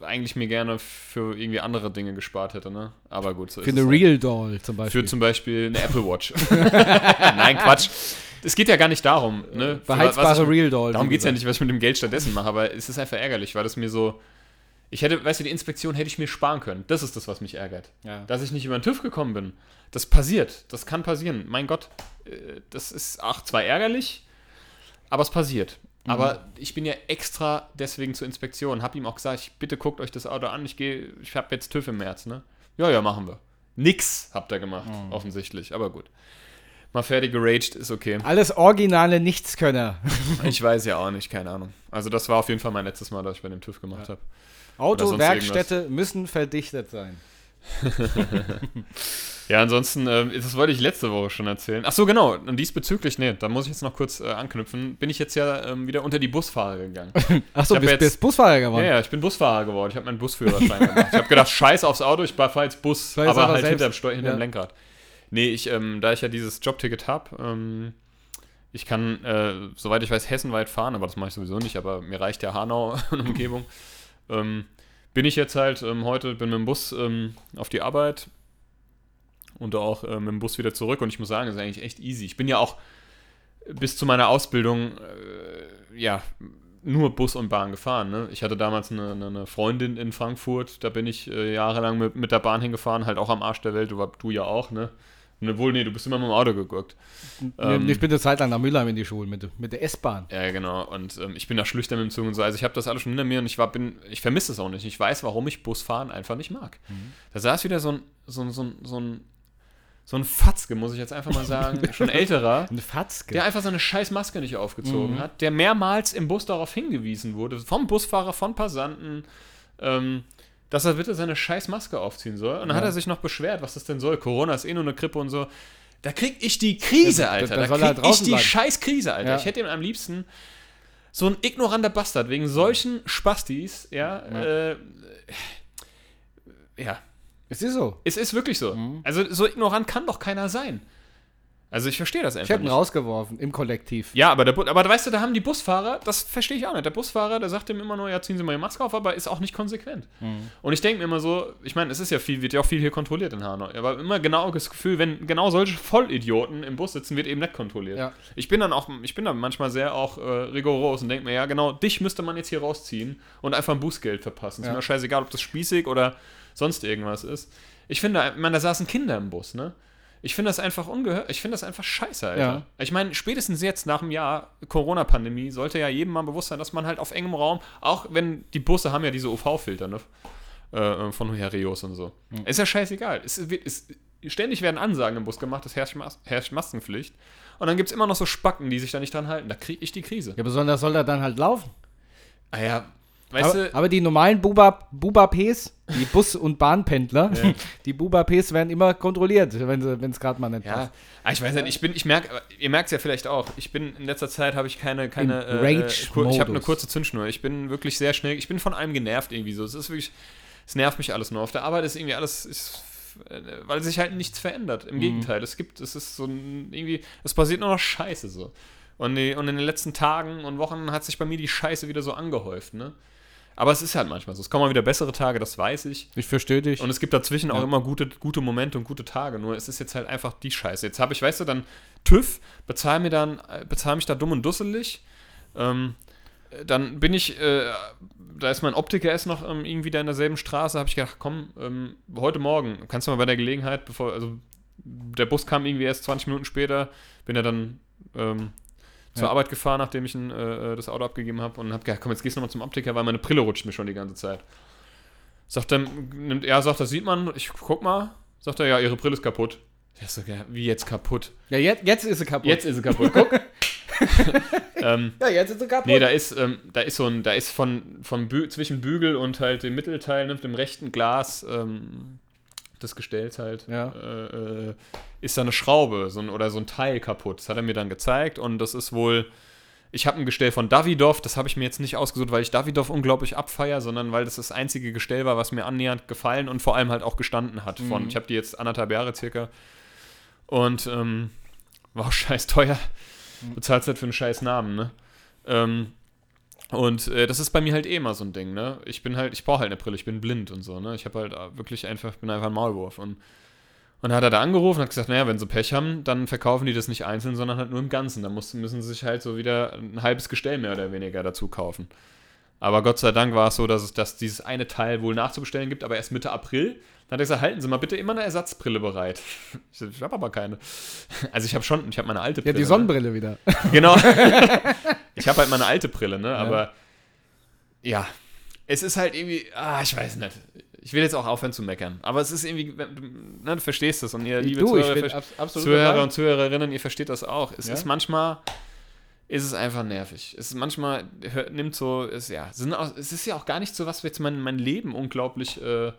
eigentlich mir gerne für irgendwie andere Dinge gespart hätte, ne? Aber gut, so Für ist eine es halt. Real Doll zum Beispiel. Für zum Beispiel eine Apple Watch. Nein, Quatsch. Es geht ja gar nicht darum, ne? Was Beheizbare ich- Real Doll. Darum geht es ja nicht, was ich mit dem Geld stattdessen mache, aber es ist einfach ärgerlich, weil das mir so. Ich hätte, weißt du, die Inspektion hätte ich mir sparen können. Das ist das, was mich ärgert. Ja. Dass ich nicht über den TÜV gekommen bin. Das passiert. Das kann passieren. Mein Gott. äh, Das ist auch zwar ärgerlich, aber es passiert. Mhm. Aber ich bin ja extra deswegen zur Inspektion. Hab ihm auch gesagt, ich, bitte guckt euch das Auto an. Ich gehe, ich habe jetzt TÜV im März, ne? Ja, ja, machen wir. Nix habt ihr gemacht, Mhm. offensichtlich. Aber gut. Mal fertig geraged, ist okay. Alles originale Nichtskönner. Ich weiß ja auch nicht, keine Ahnung. Also das war auf jeden Fall mein letztes Mal, dass ich bei dem TÜV gemacht habe. Autowerkstätte müssen verdichtet sein. Ja, ansonsten, ähm, das wollte ich letzte Woche schon erzählen. Ach so, genau. Und diesbezüglich, nee, da muss ich jetzt noch kurz äh, anknüpfen. Bin ich jetzt ja ähm, wieder unter die Busfahrer gegangen. Achso, Ich hab bist, jetzt- bist Busfahrer geworden. Ja, ja, ich bin Busfahrer geworden. Ich habe meinen Busführerschein gemacht. Ich habe gedacht, scheiß aufs Auto, ich fahre jetzt Bus, Scheiß aber halt hinterm, Steu hinterm Ja. Lenkrad. Nee, ich, ähm, da ich ja dieses Jobticket habe, ähm, ich kann, äh, soweit ich weiß, hessenweit fahren, aber das mache ich sowieso nicht, aber mir reicht ja Hanau und Umgebung. ähm, bin ich jetzt halt ähm, heute, bin mit dem Bus ähm, auf die Arbeit und auch äh, mit dem Bus wieder zurück und ich muss sagen, das ist eigentlich echt easy. Ich bin ja auch bis zu meiner Ausbildung, äh, ja, nur Bus und Bahn gefahren. Ne? Ich hatte damals eine, eine- Freundin in Frankfurt, da bin ich äh, jahrelang mit, mit der Bahn hingefahren, halt auch am Arsch der Welt, du, du ja auch, ne? Ne, wohl, nee, du bist immer mit dem Auto geguckt. Ähm, ich bin eine Zeit lang nach Mülheim in die Schule mit, mit der S-Bahn. Ja, genau. Und ähm, ich bin nach Schlüchtern mit dem Zug und so. Also ich habe das alles schon hinter mir und ich war, bin, ich vermisse es auch nicht. Ich weiß, warum ich Busfahren einfach nicht mag. Mhm. Da saß wieder so ein, so ein, so ein, so ein, so ein Fatzke, muss ich jetzt einfach mal sagen, schon älterer, Eine Fatzke. der einfach seine scheiß Maske nicht aufgezogen Mhm. hat, der mehrmals im Bus darauf hingewiesen wurde, vom Busfahrer, von Passanten, ähm, dass er bitte seine scheiß Maske aufziehen soll. Und dann hat Ja. er sich noch beschwert, was das denn soll. Corona ist eh nur eine Grippe und so. Da krieg ich die Krise, da- Alter. da Da, soll er krieg ich draußen die bleiben. scheiß Krise, Alter. Ja. Ich hätte ihm am liebsten so ein ignoranter Bastard wegen solchen Spastis, ja, Ja. äh, ja, Es ist so. es ist wirklich so. Mhm. Also so ignorant kann doch keiner sein. Also ich verstehe das Ich einfach habe ihn nicht. rausgeworfen im Kollektiv. Ja, aber, der, Bu- aber weißt du, da haben die Busfahrer, das verstehe ich auch nicht. Der Busfahrer, der sagt ihm immer nur, ja, ziehen Sie mal Ihre Maske auf, aber ist auch nicht konsequent. Mhm. Und ich denke mir immer so, ich meine, es ist ja viel, wird ja auch viel hier kontrolliert in Hanau. Aber immer genau das Gefühl, wenn genau solche Vollidioten im Bus sitzen, wird eben nicht kontrolliert. Ja. Ich bin dann auch, ich bin dann manchmal sehr auch äh, rigoros und denke mir, ja, genau, dich müsste man jetzt hier rausziehen und einfach ein Bußgeld verpassen. Ist Ja. mir scheißegal, ob das spießig oder sonst irgendwas ist. Ich finde, ich meine, da saßen Kinder im Bus, ne? Ich finde das einfach ungehört. Ich finde das einfach scheiße, Alter. Ja. Ich meine, spätestens jetzt nach einem Jahr Corona-Pandemie sollte ja jedem mal bewusst sein, dass man halt auf engem Raum, auch wenn die Busse haben ja diese UV-Filter, ne? Äh, von Herios und so. Ist ja scheißegal. Es wird, es, ständig werden Ansagen im Bus gemacht, es herrscht, Mas herrscht Maskenpflicht. Und dann gibt es immer noch so Spacken, die sich da nicht dran halten. Da kriege ich die Krise. Ja, aber soll, das soll er dann halt laufen? Ah ja, weißt aber, du, aber die normalen Buba, Buba-Ps, die Bus- und Bahnpendler, Ja. die Buba-Ps werden immer kontrolliert, wenn es gerade mal nicht Ja, passt. ah, ich weiß nicht, ich bin, ich merke, ihr merkt es ja vielleicht auch, ich bin in letzter Zeit habe ich keine, keine, Im äh, kur- ich habe eine kurze Zündschnur. Ich bin wirklich sehr schnell, ich bin von allem genervt irgendwie so. Es ist wirklich, es nervt mich alles nur. Auf der Arbeit ist irgendwie alles, ist, äh, weil sich halt nichts verändert. Mhm. Im Gegenteil, es gibt, es ist so ein, irgendwie, es passiert nur noch Scheiße so. Und, die, und in den letzten Tagen und Wochen hat sich bei mir die Scheiße wieder so angehäuft, ne? Aber es ist halt manchmal so. Es kommen mal wieder bessere Tage, das weiß ich. Ich verstehe dich. Und es gibt dazwischen auch Ja. immer gute, gute Momente und gute Tage. Nur es ist jetzt halt einfach die Scheiße. Jetzt habe ich, weißt du, dann TÜV, bezahl mir dann, äh, bezahl mich da dumm und dusselig. Ähm, äh, dann bin ich, äh, da ist mein Optiker ist noch ähm, irgendwie da in derselben Straße, habe ich gedacht, komm, ähm, heute Morgen, kannst du mal bei der Gelegenheit, bevor, also der Bus kam irgendwie erst 20 Minuten später, bin ja dann ähm, zur Ja. Arbeit gefahren, nachdem ich ein, äh, das Auto abgegeben habe und habe gedacht, komm, jetzt gehst du nochmal zum Optiker, weil meine Brille rutscht mir schon die ganze Zeit. Sagt er, nimmt er, sagt, das sieht man, ich guck mal, sagt er, ja, ihre Brille ist kaputt. Ich so, ja, wie jetzt kaputt? ja, jetzt, jetzt ist sie kaputt. Jetzt ist sie kaputt, guck. ähm, Ja, jetzt ist sie kaputt. nee, da ist, ähm, da ist so ein, da ist von, von Bü zwischen Bügel und halt dem Mittelteil, ne, dem rechten Glas ähm, des Gestells halt, Ja. äh, äh, ist da eine Schraube so ein, oder so ein Teil kaputt. Das hat er mir dann gezeigt und das ist wohl, ich habe ein Gestell von Davidoff, das habe ich mir jetzt nicht ausgesucht, weil ich Davidoff unglaublich abfeier, sondern weil das das einzige Gestell war, was mir annähernd gefallen und vor allem halt auch gestanden hat. Von, Mhm. Ich habe die jetzt anderthalb Jahre circa und ähm, war auch scheiß teuer. Bezahlst halt für einen scheiß Namen, ne? Ähm, und äh, das ist bei mir halt eh immer so ein Ding, ne? Ich bin halt, ich brauche halt eine Brille, ich bin blind und so, ne? Ich habe halt äh, wirklich einfach, bin einfach ein Maulwurf. Und, und hat er da angerufen und hat gesagt, naja, wenn sie Pech haben, dann verkaufen die das nicht einzeln, sondern halt nur im Ganzen. Dann muss, müssen sie sich halt so wieder ein halbes Gestell mehr oder weniger dazu kaufen. Aber Gott sei Dank war es so, dass es dass dieses eine Teil wohl nachzubestellen gibt, aber erst Mitte April. Dann hat er gesagt, halten Sie mal bitte immer eine Ersatzbrille bereit. Ich, ich habe aber keine. Also ich habe schon, ich habe meine alte ja, Brille. die ne? Sonnenbrille wieder. Genau. ich habe halt meine alte Brille, ne? Aber ja, es ist halt irgendwie, ah, ich weiß nicht. Ich will jetzt auch aufhören zu meckern. Aber es ist irgendwie, ne, du verstehst das und ihr, liebe du, Zuhörer, Zuhörer und Zuhörerinnen, ihr versteht das auch. Es Ja. ist manchmal, ist es einfach nervig. Es ist manchmal, hör- nimmt so, es, ja, es, sind auch, es ist ja auch gar nicht so, was jetzt mein, mein Leben unglaublich äh,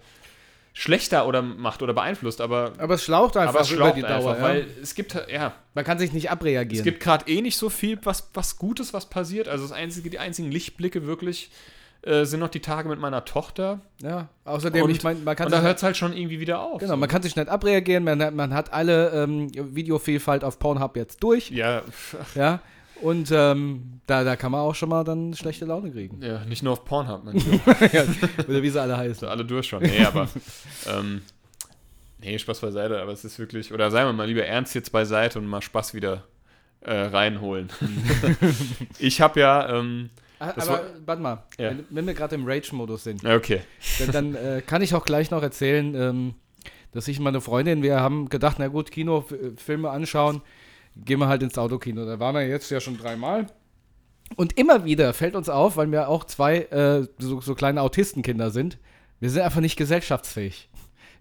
schlechter oder macht oder beeinflusst, aber, Aber es schlaucht einfach aber es über schlaucht die Dauer. einfach, ja. weil es gibt, ja, Man kann sich nicht abreagieren. es gibt gerade eh nicht so viel, was, was Gutes, was passiert. Also das einzige, die einzigen Lichtblicke wirklich äh, sind noch die Tage mit meiner Tochter. ja, außerdem, Und- ich meine, man kann Und da hört es halt schon irgendwie wieder auf. Genau, so. man kann sich nicht abreagieren, man, hat- man hat alle ähm, Videovielfalt auf Pornhub jetzt durch, ja, ja, und ähm, da, da kann man auch schon mal dann schlechte Laune kriegen. ja, nicht nur auf Pornhub, man. Ja, Oder wie sie alle heißen. alle durch schon. Nee, aber ähm, nee, Spaß beiseite, aber es ist wirklich, oder sagen wir mal lieber ernst jetzt beiseite und mal Spaß wieder äh, reinholen. ich habe ja, ähm, Ah, Aber warte mal, Ja. wenn, wenn wir gerade im Rage-Modus sind, okay. dann, dann äh, kann ich auch gleich noch erzählen, ähm, dass ich und meine Freundin, wir haben gedacht, na gut, Kinofilme anschauen, gehen wir halt ins Autokino. Da waren wir jetzt ja schon dreimal. Und immer wieder fällt uns auf, weil wir auch zwei äh, so, so kleine Autistenkinder sind, wir sind einfach nicht gesellschaftsfähig.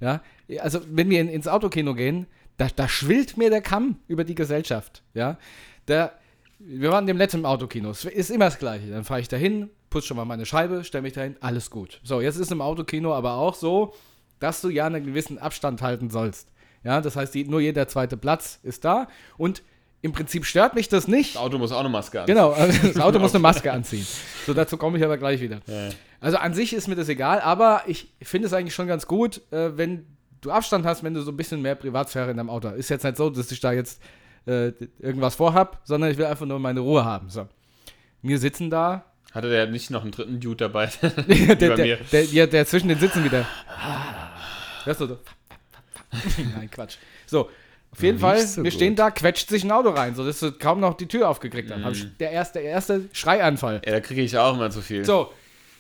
Ja, also wenn wir in, ins Autokino gehen, da, da schwillt mir der Kamm über die Gesellschaft. Ja, da, wir waren dem letzten Autokino. Es ist immer das Gleiche. Dann fahre ich dahin, putze schon mal meine Scheibe, stelle mich dahin, alles gut. So, jetzt ist im Autokino aber auch so, dass du ja einen gewissen Abstand halten sollst. Ja, das heißt, nur jeder zweite Platz ist da und im Prinzip stört mich das nicht. Das Auto muss auch eine Maske anziehen. Genau, also das Auto muss eine Maske anziehen. So, dazu komme ich aber gleich wieder. Ja. Also an sich ist mir das egal, aber ich finde es eigentlich schon ganz gut, äh, wenn du Abstand hast, wenn du so ein bisschen mehr Privatsphäre in deinem Auto. Ist jetzt nicht so, dass ich da jetzt äh, irgendwas vorhab, sondern ich will einfach nur meine Ruhe haben. So. Wir sitzen da. Hatte der nicht noch einen dritten Dude dabei? der, der, der, der, der zwischen den Sitzen wieder. Hörst du so? Nein, Quatsch. So, auf jeden Fall, so wir gut. stehen da, quetscht sich ein Auto rein, so dass du kaum noch die Tür aufgekriegt hast. Ich- Der erste, der erste Schreianfall. Ja, da kriege ich auch immer zu viel. So,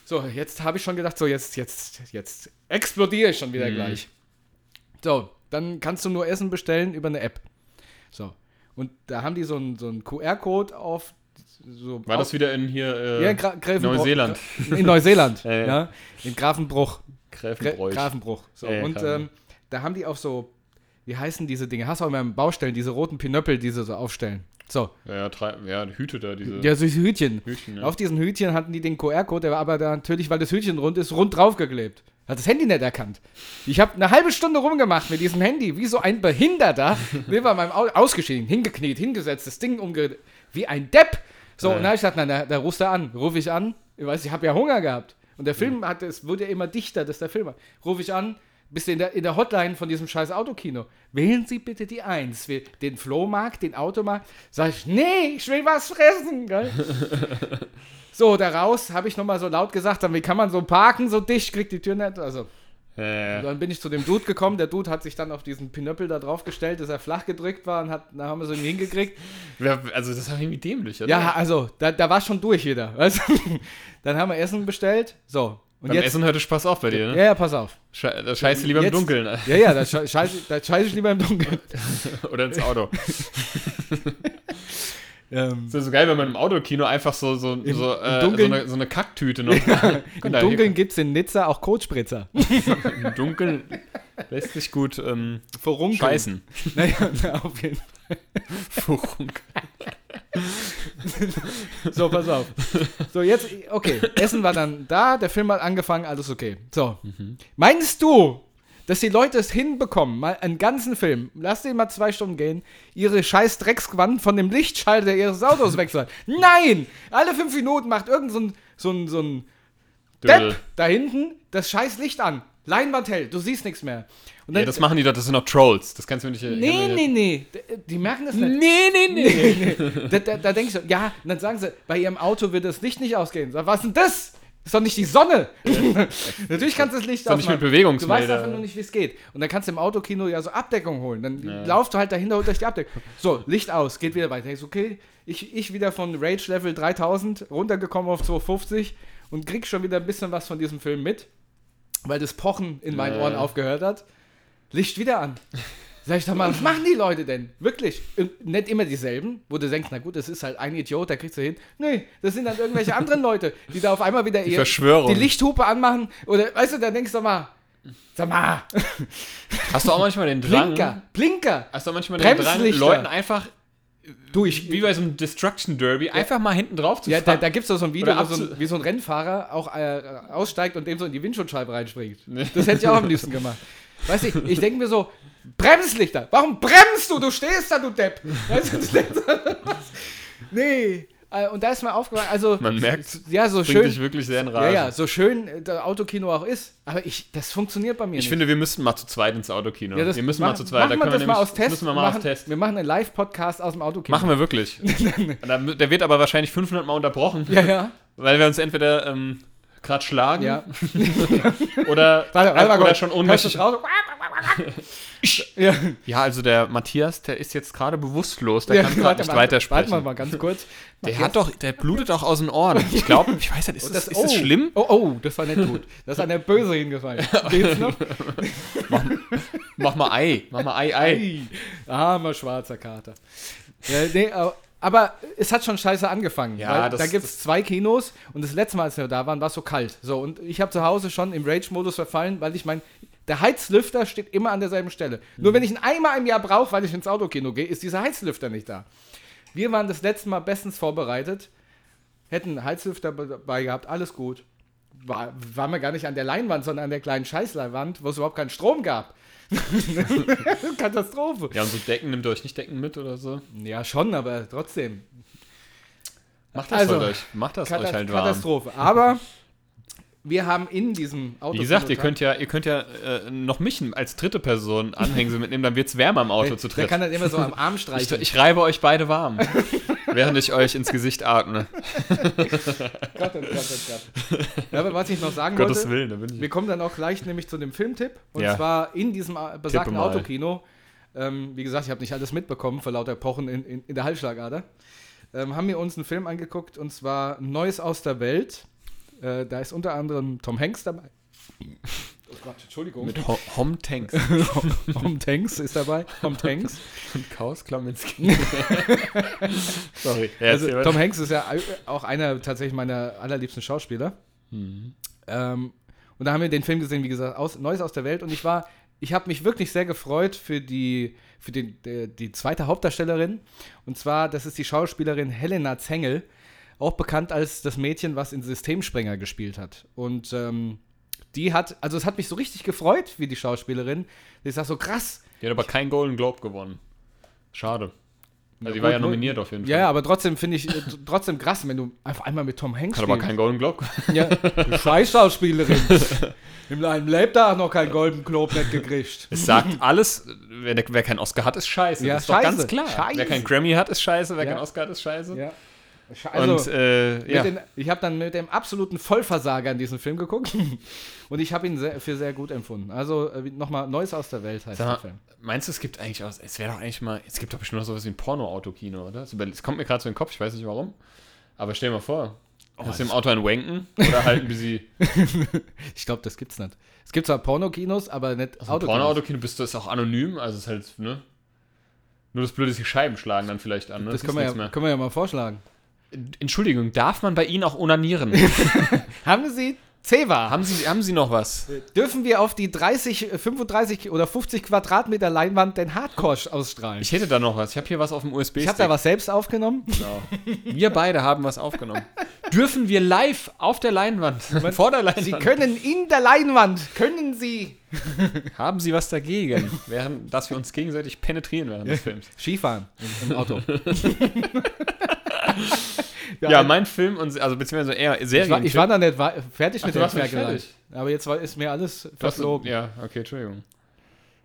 so, jetzt habe ich schon gedacht, so, jetzt, jetzt, jetzt explodiere ich schon wieder Mhm. gleich. So, dann kannst du nur Essen bestellen über eine App. So, und da haben die so einen so QR-Code auf. So War das auf, wieder in hier äh, ja, in Gra Neuseeland? In Neuseeland, Ja, ja. In Grafenbruch. Gra Gräfenbräuch? Grafenbruch. So, Ja, und ähm, da haben die auch so, wie heißen diese Dinge? Hast du auch immer im Baustellen, diese roten Pinöppel, die sie so aufstellen. So, Ja, ja, drei, ja, Hüte da, diese ja, so Hütchen. Hütchen. Ja. Auf diesen Hütchen hatten die den QR-Code, der war aber da natürlich, weil das Hütchen rund ist, rund draufgeklebt. Hat das Handy nicht erkannt. Ich habe eine halbe Stunde rumgemacht mit diesem Handy, wie so ein Behinderter. Bin bei meinem Au ausgeschieden, hingekniet, hingesetzt, das Ding umge... Wie ein Depp. So, Ja. und dann habe ich gesagt, na, da, da rufst du an. Ruf ich an. Ich weiß, ich habe ja Hunger gehabt. Und der Film hat, es wurde ja immer dichter, dass der Film war. Ruf ich an, bist du in der, in der Hotline von diesem scheiß Autokino. Wählen Sie bitte die Eins. Den Flohmarkt, den Automarkt. Sag ich, nee, ich will was fressen. Gell? So, da raus habe ich nochmal so laut gesagt, dann, wie kann man so parken, so dicht, kriegt die Tür nicht. Also, ja. dann bin ich zu dem Dude gekommen. Der Dude hat sich dann auf diesen Pinöppel da drauf gestellt, dass er flach gedrückt war und hat, dann haben wir so ihn hingekriegt. Also, das war irgendwie dämlich, oder? Ja, also, da, da war schon durch wieder. Also, dann haben wir Essen bestellt. So, und Beim jetzt. Essen hörte Spaß auf bei dir, Ja, ne? ja, pass auf. Sche das scheiße lieber im Jetzt- Dunkeln äh, Ja, ja, da sche- scheiße, da scheiße ich lieber im Dunkeln. oder ins Auto. Ähm, Das ist so geil, wenn man im Autokino einfach so, so, so, im äh, so, Dunkeln- eine, so eine Kacktüte noch. Im Dunkeln gibt es in Nizza auch Kotspritzer. Im Dunkeln lässt sich gut ähm, Verunkeln. scheißen. Naja, na, auf jeden Furunk. So, pass auf. So, jetzt, okay, Essen war dann da, der Film hat angefangen, alles okay. So. Meinst du, dass die Leute es hinbekommen, mal einen ganzen Film, lass den mal zwei Stunden gehen, ihre scheiß Dreckswand von dem Lichtschalter ihres Autos wechseln? Nein! Alle fünf Minuten macht irgend so ein, so ein, so ein. Depp da hinten das scheiß Licht an. Leinwand hält, du siehst nichts mehr. Und Ja, das machen die doch, das sind doch Trolls. Das kannst du mir nicht Nee, nee, nee. Die merken das nicht. Nee, nee, nee. Nee, nee. Da, da, da denke ich so, ja, und dann sagen sie, bei ihrem Auto wird das Licht nicht ausgehen. Sag, was ist denn das? Ist doch nicht die Sonne. Natürlich kannst du das Licht doch nicht mit ausmachen. Du weißt Bewegungsmelder. einfach nur nicht, wie es geht. Und dann kannst du im Autokino ja so Abdeckung holen. Dann Ja. laufst du halt dahinter, holt euch die Abdeckung. So, Licht aus, geht wieder weiter. Denkst, okay, ich, ich wieder von Rage Level 3000 runtergekommen auf 250 und krieg schon wieder ein bisschen was von diesem Film mit, weil das Pochen in meinen Ja. Ohren aufgehört hat. Licht wieder an. Sag ich doch mal, was machen die Leute denn? Wirklich? Nicht immer dieselben, wo du denkst, na gut, das ist halt ein Idiot, der kriegst du hin. Nee, das sind dann irgendwelche anderen Leute, die da auf einmal wieder Die die Lichthupe anmachen. Oder, weißt du, da denkst du doch mal, sag mal, Hast du auch manchmal den Drang? Blinker, Blinker. Hast du auch manchmal den Drang. Leuten einfach, Du, ich, wie bei so einem Destruction Derby, einfach mal hinten drauf zu ja, da, fahren? da gibt es doch so ein Video, so ein, wie so ein Rennfahrer auch äh, aussteigt und dem so in die Windschutzscheibe reinspringt. Das hätte ich auch am liebsten gemacht. Weißt du, ich denke mir so, Bremslichter, warum bremst du? Du stehst da, du Depp. Weißt du, nee. Äh, Und da ist mir aufgefallen, also, Man merkt, ja, so schön, dich wirklich sehr in ja, Rage. ja, so schön äh, das Autokino auch ist, aber ich, das funktioniert bei mir Ich nicht. finde, wir müssten mal zu zweit ins Autokino. ja, das wir müssen mach- mal zu zweit. Machen Da wir das mal nämlich- aus Test. Müssen wir mal machen, aus Test. Wir machen einen Live-Podcast aus dem Autokino. Machen wir wirklich. der wird aber wahrscheinlich 500 Mal unterbrochen, Ja, ja. weil wir uns entweder ähm, gerade schlagen Ja. oder, Warte, warte mal oder schon Hörst ohnmächtig. ja. Ja, also der Matthias, der ist jetzt gerade bewusstlos, der ja, kann gerade nicht mal, weitersprechen. Warte mal, mal ganz kurz. Der hat doch, der blutet auch aus den Ohren. Ich glaube, ich weiß nicht, ist, das, ist das schlimm? Oh, oh, das war nicht gut. Das ist an der Böse hingefallen. Geht's noch? Mach mal Ei, mach mal Ei, Ei. Ei, armer schwarzer Kater. Ja, nee, aber, aber es hat schon scheiße angefangen. Ja, weil das- da gibt es zwei Kinos und das letzte Mal, als wir da waren, war es so kalt. So, und ich habe zu Hause schon im Rage-Modus verfallen, weil ich mein, der Heizlüfter steht immer an derselben Stelle. Nur wenn ich ihn einmal im Jahr brauche, weil ich ins Autokino gehe, ist dieser Heizlüfter nicht da. Wir waren das letzte Mal bestens vorbereitet, hätten Heizlüfter dabei gehabt, alles gut. War, waren wir gar nicht an der Leinwand, sondern an der kleinen Scheißleinwand, wo es überhaupt keinen Strom gab. Katastrophe. Ja, und so Decken, nimmt ihr euch nicht Decken mit oder so? Ja, schon, aber trotzdem. Macht das Also, euch, macht das Kata euch halt warm. Katastrophe. Aber wir haben in diesem Auto. Wie gesagt, ihr könnt ja, ihr könnt ja äh, noch mich als dritte Person Anhängsel mitnehmen, dann wird's wärmer im Auto zu Der dritt. kann dann immer so am Arm Ich, streicheln. ich reibe euch beide warm, während ich euch ins Gesicht atme. Gott, oh Gott, oh Gott. Ja, aber was ich noch sagen Gottes wollte, Willen, da bin wir ich. kommen dann auch gleich nämlich zu dem Filmtipp. Und Ja. zwar in diesem äh, besagten. Autokino. Ähm, wie gesagt, ich habe nicht alles mitbekommen vor lauter Pochen in, in, in der Halsschlagader. Ähm, haben wir uns einen Film angeguckt und zwar Neues aus der Welt. Äh, da ist unter anderem Tom Hanks dabei. Oh Gott, Entschuldigung. Mit Ho Hom Tanks Tom Hanks ist dabei. Tom Hanks. und Chaos Klaminski. Sorry. Ja, Also, Tom. Hanks ist ja auch einer tatsächlich meiner allerliebsten Schauspieler. Mhm. Ähm, und da haben wir den Film gesehen, wie gesagt, aus, Neues aus der Welt. Und ich war, ich habe mich wirklich sehr gefreut für die, für die, die zweite Hauptdarstellerin. Und zwar, das ist die Schauspielerin Helena Zengel, auch bekannt als das Mädchen, was in Systemsprenger gespielt hat. Und ähm, die hat, also es hat mich so richtig gefreut, wie die Schauspielerin. Ich sag so krass. Die hat aber keinen Golden Globe gewonnen. Schade. Also die war ja nominiert auf jeden Fall. Ja, aber trotzdem finde ich äh, trotzdem krass, wenn du einfach einmal mit Tom Hanks Hat aber keinen Golden Globe. Ja, du Scheißschauspielerin. Im einem Lebtag noch keinen Golden Globe nicht gekriegt. Es sagt alles, wer, wer keinen Oscar hat, ist scheiße. Ja, das ist doch scheiße. ganz klar. Scheiße. Wer keinen Grammy hat, ist scheiße. Wer Ja. keinen Oscar hat, ist scheiße. Ja. Also, Und äh, ja. den, ich habe dann mit dem absoluten Vollversager in diesen Film geguckt und ich habe ihn sehr, für sehr gut empfunden. Also äh, nochmal Neues aus der Welt heißt Sag der mal, Film. meinst du, es gibt eigentlich aus, es wäre doch eigentlich mal, es gibt doch bestimmt noch sowas wie ein Porno-Autokino, oder? Es kommt mir gerade so in den Kopf, ich weiß nicht warum. Aber stell dir mal vor, hast du im Auto ein Wanken oder halt ein bisschen Ich glaube, das gibt's nicht. Es gibt zwar Pornokinos, aber nicht also Autokinos. Porno-Autokino, bist du ist auch anonym, also es ist halt, ne? Nur das Blöde ist, die Scheiben schlagen dann vielleicht an, ne? Das Ist können wir, ja, können wir ja mal vorschlagen. Entschuldigung, darf man bei Ihnen auch onanieren? Haben Sie Ceva? haben, Sie, haben Sie noch was? Dürfen wir auf die 30, äh, 35 oder 50 Quadratmeter Leinwand den Hardcore ausstrahlen? Ich hätte da noch was. Ich habe hier was auf dem USB-Stick. Ich habe da was selbst aufgenommen. Genau. Wir beide haben was aufgenommen. Dürfen wir live auf der Leinwand, vor der Leinwand, Sie können in der Leinwand, können Sie haben Sie was dagegen, während, dass wir uns gegenseitig penetrieren während des Films? Skifahren im Auto. Ja, mein Film, und, also beziehungsweise eher ich, Serien. war, ich war noch nicht wa- fertig Ach, mit dem Vergleich. fertig? Aber jetzt war, ist mir alles verflogen. Ja, okay, Entschuldigung.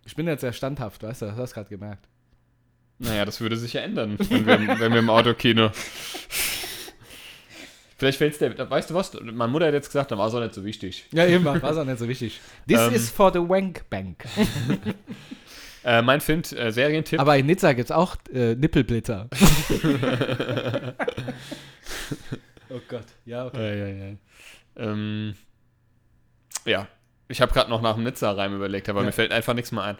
Ich bin jetzt sehr standhaft, weißt du, das hast du gerade gemerkt. Naja, das würde sich ja ändern, wenn wir, wenn wir im Autokino. Vielleicht fällt's der. Weißt du was? Meine Mutter hat jetzt gesagt, dann war es auch nicht so wichtig. Ja, eben, war es auch nicht so wichtig. This Ähm. is for the Wank Bank. Äh, mein Film, äh, Serientipp. Aber in Nizza gibt es auch äh, Nippelblitzer. oh Gott, ja, okay. Ja, ja, ja. Ähm, ja, ich habe gerade noch nach dem Nizza-Reim überlegt, aber Ja. mir fällt einfach nichts mehr ein.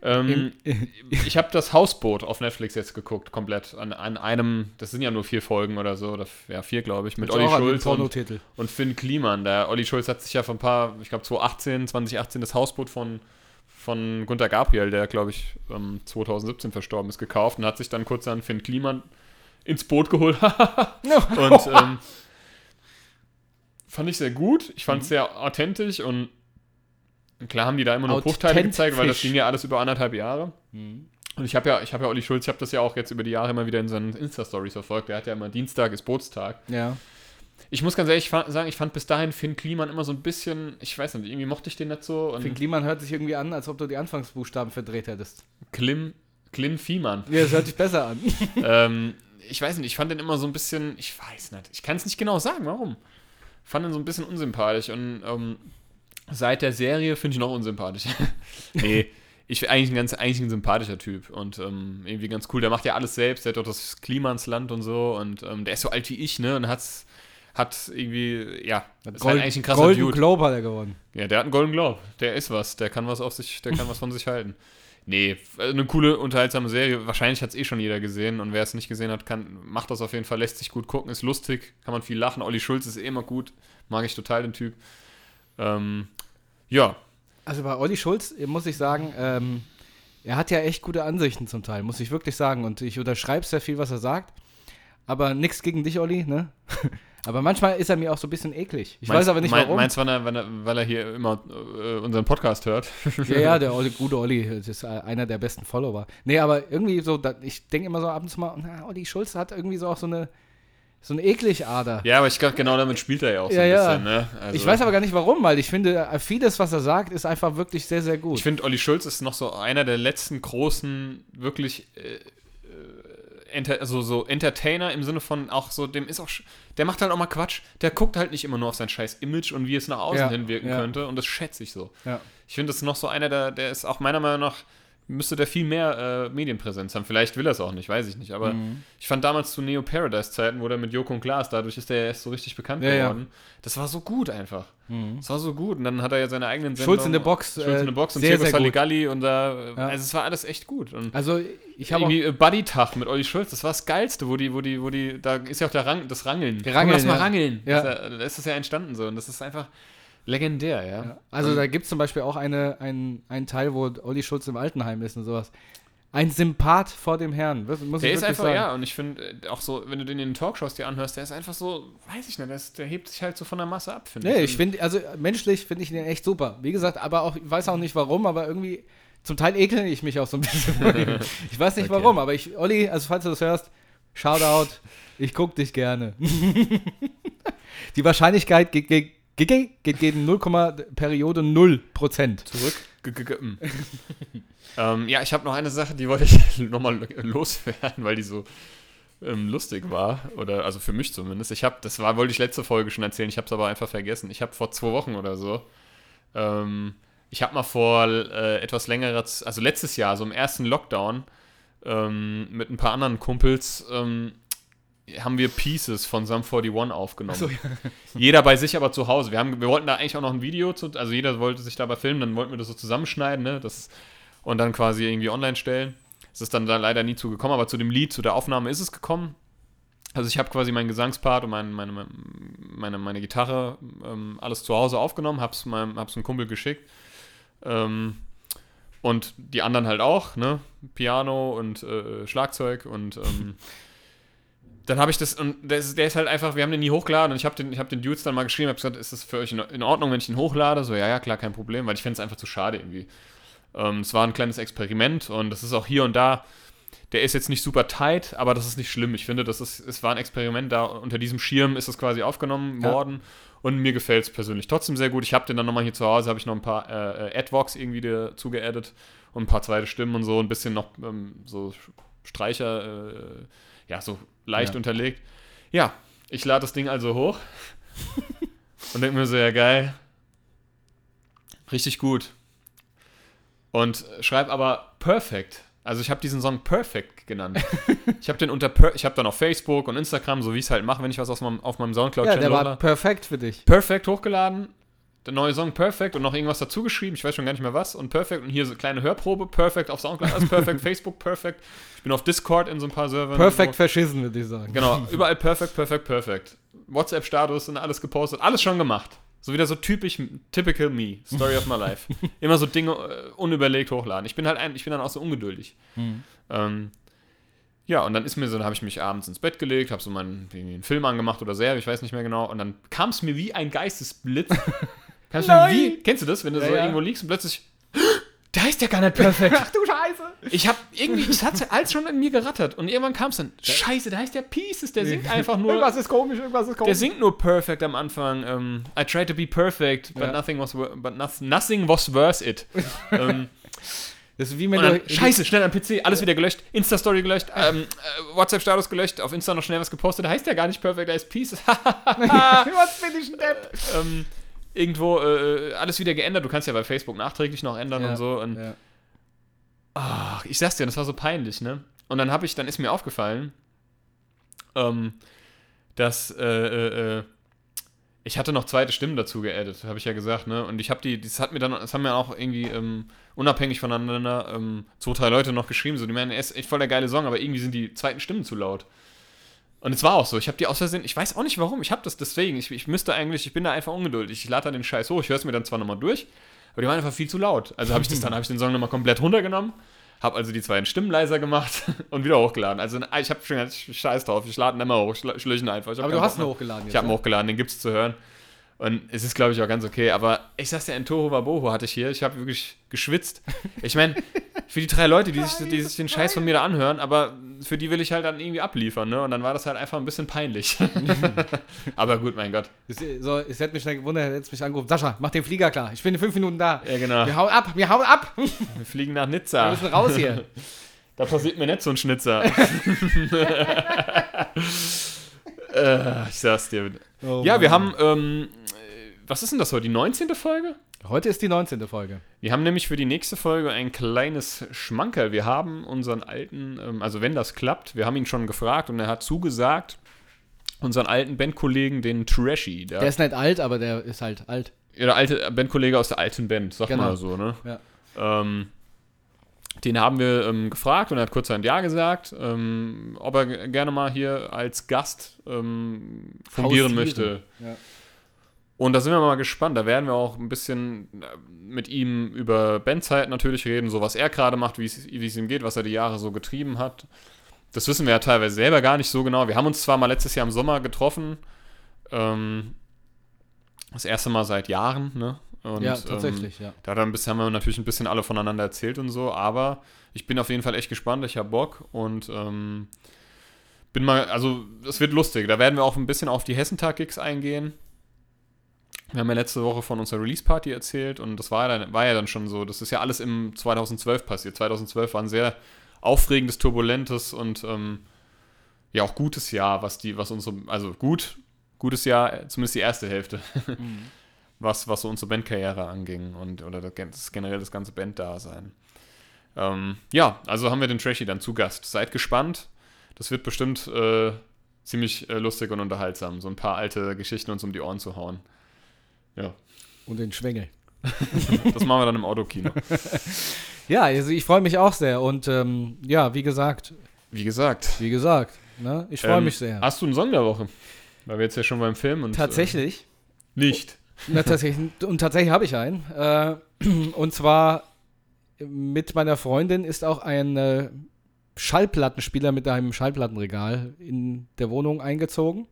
Ähm, ich habe das Hausboot auf Netflix jetzt geguckt, komplett. An, an einem, das sind ja nur vier Folgen oder so, oder ja, vier, glaube ich, mit Olli Schulz und, und Finn Kliman. Der Olli Schulz hat sich ja vor ein paar, ich glaube 2018, 2018 das Hausboot von, von Gunter Gabriel, der, glaube ich, ähm, 2017 verstorben ist, gekauft und hat sich dann kurz an Finn Kliman ins Boot geholt. und ähm, fand ich sehr gut. Ich fand es sehr authentisch und klar haben die da immer nur Bruchteile gezeigt, weil das ging ja alles über anderthalb Jahre. Und ich habe ja, ich habe ja Olli Schulz, ich habe das ja auch jetzt über die Jahre immer wieder in seinen Insta-Stories verfolgt. Der hat ja immer Dienstag ist Bootstag. Ja. Ich muss ganz ehrlich sagen, ich fand bis dahin Finn Kliman immer so ein bisschen, ich weiß nicht, irgendwie mochte ich den nicht so. Finn Kliman hört sich irgendwie an, als ob du die Anfangsbuchstaben verdreht hättest. Klim, Klim Fiemann. Ja, das hört sich besser an. ähm, ich weiß nicht, ich fand den immer so ein bisschen, ich weiß nicht, ich kann es nicht genau sagen, warum. fand ihn so ein bisschen unsympathisch und ähm, seit der Serie finde ich ihn noch unsympathisch. nee, ich bin eigentlich ein ganz eigentlich ein sympathischer Typ und ähm, irgendwie ganz cool. Der macht ja alles selbst, der hat doch das Klima ins Land und so und ähm, der ist so alt wie ich, ne? Und hat's hat irgendwie, ja, Hat ist Gold, halt eigentlich ein krasser Golden Dude. Globe hat er gewonnen. Ja, der hat einen Golden Globe. Der ist was. Der kann was auf sich, der kann was von sich halten. Nee, f- eine coole, unterhaltsame Serie. Wahrscheinlich hat es eh schon jeder gesehen und wer es nicht gesehen hat, kann, macht das auf jeden Fall, lässt sich gut gucken, ist lustig, kann man viel lachen. Olli Schulz ist eh immer gut, mag ich total den Typ. Ähm, ja, Also bei Olli Schulz äh, muss ich sagen, ähm, er hat ja echt gute Ansichten zum Teil, muss ich wirklich sagen. Und ich unterschreibe sehr viel, was er sagt. Aber nichts gegen dich, Olli, ne? aber manchmal ist er mir auch so ein bisschen eklig. Ich weiß aber nicht mein, warum. Meinst du, weil er, weil er, er hier immer äh, unseren Podcast hört? Ja, ja, der Olli, gute Olli, das ist einer der besten Follower. Nee, aber irgendwie so, ich denke immer so ab und zu mal, na, Olli Schulz hat irgendwie so auch so eine, so eine Eklig-Ader. ja, aber ich glaube, genau damit spielt er ja auch so Ja, ein ja. bisschen. Ne? Also, ich weiß aber gar nicht warum, weil ich finde, vieles, was er sagt, ist einfach wirklich sehr, sehr gut. Ich finde, Olli Schulz ist noch so einer der letzten großen, wirklich, äh, enter, also so Entertainer im Sinne von auch so, dem ist auch, der macht halt auch mal Quatsch. Der guckt halt nicht immer nur auf sein scheiß Image und wie es nach außen Ja, hinwirken ja. könnte und das schätze ich so. ja. Ich finde, das ist noch so einer, der, der ist auch meiner Meinung nach, müsste der viel mehr äh, Medienpräsenz haben. Vielleicht will er es auch nicht, weiß ich nicht. Aber Mhm. ich fand damals zu Neo Paradise Zeiten, wo der mit Joko und Klaas, dadurch ist der erst so richtig bekannt Ja, ja. geworden. Das war so gut einfach. Mhm. Das war so gut. Und dann hat er ja seine eigenen Sendungen. Schulz in der Box, Schulz äh, in der Box und sehr, gut. Halligalli und da, äh, Ja. also es war alles echt gut. Und Also ich habe irgendwie äh, Buddy-Tag mit Olli Schulz, das war das Geilste, wo die, wo die, wo die, da ist ja auch der Rang, das Rangeln. Rangeln, Komm, lass mal ja. rangeln. Ja. Das ist ja, da ist das ja entstanden so und das ist einfach legendär, ja. Ja. Also da gibt es zum Beispiel auch eine, ein, einen Teil, wo Olli Schulz im Altenheim ist und sowas. Ein Sympath vor dem Herrn. Muss Der ich ist einfach, sagen. ja, und ich finde äh, auch so, wenn du den in den Talkshows dir anhörst, der ist einfach so, weiß ich nicht, der, ist, der hebt sich halt so von der Masse ab, finde Nee, ich. ich finde, also menschlich finde ich den echt super. Wie gesagt, aber auch, ich weiß auch nicht warum, aber irgendwie, zum Teil ekel ich mich auch so ein bisschen. Ich weiß nicht Okay. warum, aber ich, Olli, also falls du das hörst, Shoutout, ich guck dich gerne. Die Wahrscheinlichkeit geht, geht, geht, geht gegen 0, Periode 0 Prozent. Zurück. Mm. ähm, ja, ich habe noch eine Sache, die wollte ich nochmal loswerden, weil die so ähm, lustig war. Oder, also für mich zumindest. Ich habe, das war, wollte ich letzte Folge schon erzählen, ich habe es aber einfach vergessen. Ich habe vor zwei Wochen oder so, ähm, ich habe mal vor äh, etwas längerer, also letztes Jahr, so im ersten Lockdown, ähm, mit ein paar anderen Kumpels, ähm, haben wir Pieces von Sum 41 aufgenommen. Achso, ja. Jeder bei sich aber zu Hause. Wir, haben, wir wollten da eigentlich auch noch ein Video, zu, also jeder wollte sich dabei filmen, dann wollten wir das so zusammenschneiden, ne? Das, und dann quasi irgendwie online stellen. Es ist dann da leider nie zugekommen, aber zu dem Lied, zu der Aufnahme ist es gekommen. Also ich habe quasi meinen Gesangspart und mein, meine, meine, meine Gitarre ähm, alles zu Hause aufgenommen, hab's meinem hab's einem Kumpel geschickt. Ähm, und die anderen halt auch, ne? Piano und äh, Schlagzeug und ähm, dann habe ich das, und der ist, der ist halt einfach, wir haben den nie hochgeladen und ich habe den, ich hab den Dudes dann mal geschrieben, habe gesagt, ist das für euch in, Ordnung, wenn ich den hochlade? So, ja, ja, klar, kein Problem, weil ich finde es einfach zu schade irgendwie. Ähm, es war ein kleines Experiment und das ist auch hier und da, der ist jetzt nicht super tight, aber das ist nicht schlimm. Ich finde, das ist, es war ein Experiment, da unter diesem Schirm ist es quasi aufgenommen Ja. worden und mir gefällt es persönlich trotzdem sehr gut. Ich habe den dann nochmal hier zu Hause, habe ich noch ein paar äh, äh, Advox irgendwie dazu geaddet und ein paar zweite Stimmen und so, ein bisschen noch ähm, so Streicher, äh, ja, so leicht Ja. unterlegt. Ja, ich lade das Ding also hoch und denke mir so, ja geil, richtig gut. Und schreibe aber Perfect. Also ich habe diesen Song Perfect genannt. ich habe den unter, per ich habe dann auf Facebook und Instagram, so wie ich es halt mache, wenn ich was aus meinem, auf meinem Ja, Soundcloud-Channel der war perfekt für dich. Perfect hochgeladen, der neue Song Perfect und noch irgendwas dazu geschrieben, ich weiß schon gar nicht mehr was. Und Perfect und hier so kleine Hörprobe, Perfect auf Soundcloud, alles Perfect, Facebook Perfect. Ich bin auf Discord in so ein paar Servern. Perfekt verschissen, würde ich sagen. Genau, überall Perfect, Perfect, Perfect. WhatsApp-Status und alles gepostet, alles schon gemacht. So wieder so typisch, typical me, Story of my life. Immer so Dinge äh, unüberlegt hochladen. Ich bin halt ein, ich bin dann auch so ungeduldig. Mhm. Ähm, ja, und dann ist mir so, dann habe ich mich abends ins Bett gelegt, habe so meinen einen Film angemacht oder Serie, ich weiß nicht mehr genau, und dann kam es mir wie ein Geistesblitz. Nein! wie, kennst du das, wenn du Ja, so ja. irgendwo liegst und plötzlich, der heißt ja gar nicht perfekt. Ach du Scheiße! Ich habe irgendwie, es hat alles schon in mir gerattert und irgendwann kam es dann, scheiße, der heißt ja Pieces, der singt einfach nur, Irgendwas ist komisch, irgendwas ist der komisch. singt nur perfect am Anfang. Ähm, I tried to be perfect, but Ja. nothing was but noth- nothing was worth it. ähm, Das ist wie wenn dann, du. scheiße, schnell am PC, alles wieder gelöscht, Insta-Story gelöscht, ähm, äh, WhatsApp-Status gelöscht, auf Insta noch schnell was gepostet, da heißt ja gar nicht Perfect Ice Pieces. Was bin ich ein Depp? ähm, irgendwo äh, alles wieder geändert. Du kannst ja bei Facebook nachträglich noch ändern Ja, und so. Und Ja. ach, ich sag's dir, das war so peinlich, ne? Und dann habe ich, dann ist mir aufgefallen, ähm, dass äh, äh, äh, ich hatte noch zweite Stimmen dazu geaddet, habe ich ja gesagt, ne? Und ich habe die, das hat mir dann, das haben mir auch irgendwie ähm, unabhängig voneinander ähm, zwei, drei Leute noch geschrieben, so die meinen, er ist echt voll der geile Song, aber irgendwie sind die zweiten Stimmen zu laut. Und es war auch so, ich habe die aus Versehen, ich weiß auch nicht warum, ich habe das deswegen, ich, ich müsste eigentlich, ich bin da einfach ungeduldig, ich lade da den Scheiß hoch, ich höre es mir dann zwar nochmal durch, aber die waren einfach viel zu laut. Also habe ich das dann, habe ich den Song nochmal komplett runtergenommen, habe also die zweiten Stimmen leiser gemacht und wieder hochgeladen. Also ich habe schon gesagt, scheiß drauf, ich lade ihn immer hoch, ich, ich lösche ihn einfach. Aber du hast ihn hochgeladen jetzt. Ich habe ihn ne? hochgeladen, den gibt's zu hören. Und es ist, glaube ich, auch ganz okay. Aber ich sag's dir, ein Toho Waboho hatte ich hier. Ich habe wirklich geschwitzt. Ich meine, für die drei Leute, die sich, die sich den Scheiß von mir da anhören, aber für die will ich halt dann irgendwie abliefern, ne? Und dann war das halt einfach ein bisschen peinlich. aber gut, mein Gott. Es, so, es hätte mich schnell gewundert, er hätte mich angerufen. Sascha, mach den Flieger klar. Ich bin in fünf Minuten da. Ja, genau. Wir hauen ab, wir hauen ab. Wir Wir fliegen nach Nizza. müssen raus hier. Da passiert mir nicht so ein Schnitzer. äh, ich sag's dir. Oh ja, wir Mann. haben, ähm, was ist denn das heute? Die 19. Folge? Heute ist die 19. Folge. Wir haben nämlich für die nächste Folge ein kleines Schmankerl. Wir haben unseren alten, ähm, also wenn das klappt, wir haben ihn schon gefragt und er hat zugesagt, unseren alten Bandkollegen, den Trashy, der, Der ist nicht alt, aber der ist halt alt. der alte Bandkollege aus der alten Band, sag Genau. mal so, ne? Ja. Ähm, den haben wir ähm, gefragt und er hat kurz ein Ja gesagt, ähm, ob er gerne mal hier als Gast ähm, fungieren Hausieren. möchte. Ja. Und da sind wir mal gespannt. Da werden wir auch ein bisschen äh, mit ihm über Bandzeit natürlich reden, so was er gerade macht, wie es ihm geht, was er die Jahre so getrieben hat. Das wissen wir ja teilweise selber gar nicht so genau. Wir haben uns zwar mal letztes Jahr im Sommer getroffen, ähm, das erste Mal seit Jahren, ne? Und, ja, Ähm, tatsächlich, ja. da haben wir natürlich ein bisschen alle voneinander erzählt und so, aber ich bin auf jeden Fall echt gespannt, ich habe Bock und ähm, bin mal, also es wird lustig. Da werden wir auch ein bisschen auf die Hessentag-Gigs eingehen. Wir haben ja letzte Woche von unserer Release-Party erzählt und das war ja, dann, war ja dann schon so. Das ist ja alles im 2012 passiert. 2012 war ein sehr aufregendes, turbulentes und ähm, ja auch gutes Jahr, was die, was unsere, also gut, gutes Jahr, zumindest die erste Hälfte was, was so unsere Bandkarriere anging und oder das generell das ganze Banddasein. Ähm, ja, also haben wir den Trashy dann zu Gast. Seid gespannt. Das wird bestimmt äh, ziemlich äh, lustig und unterhaltsam, so ein paar alte Geschichten uns um die Ohren zu hauen. Ja, Und den Schwengel. das machen wir dann im Autokino. Ja, also ich freue mich auch sehr. Und ähm, ja, wie gesagt, Wie gesagt. wie gesagt, ne, ich freue ähm, mich sehr. Hast du einen Song der Woche? Weil wir jetzt ja schon beim Film und. Tatsächlich. Äh, nicht. Na, tatsächlich. Und tatsächlich habe ich einen. Äh, und zwar mit meiner Freundin ist auch ein äh, Schallplattenspieler mit einem Schallplattenregal in der Wohnung eingezogen.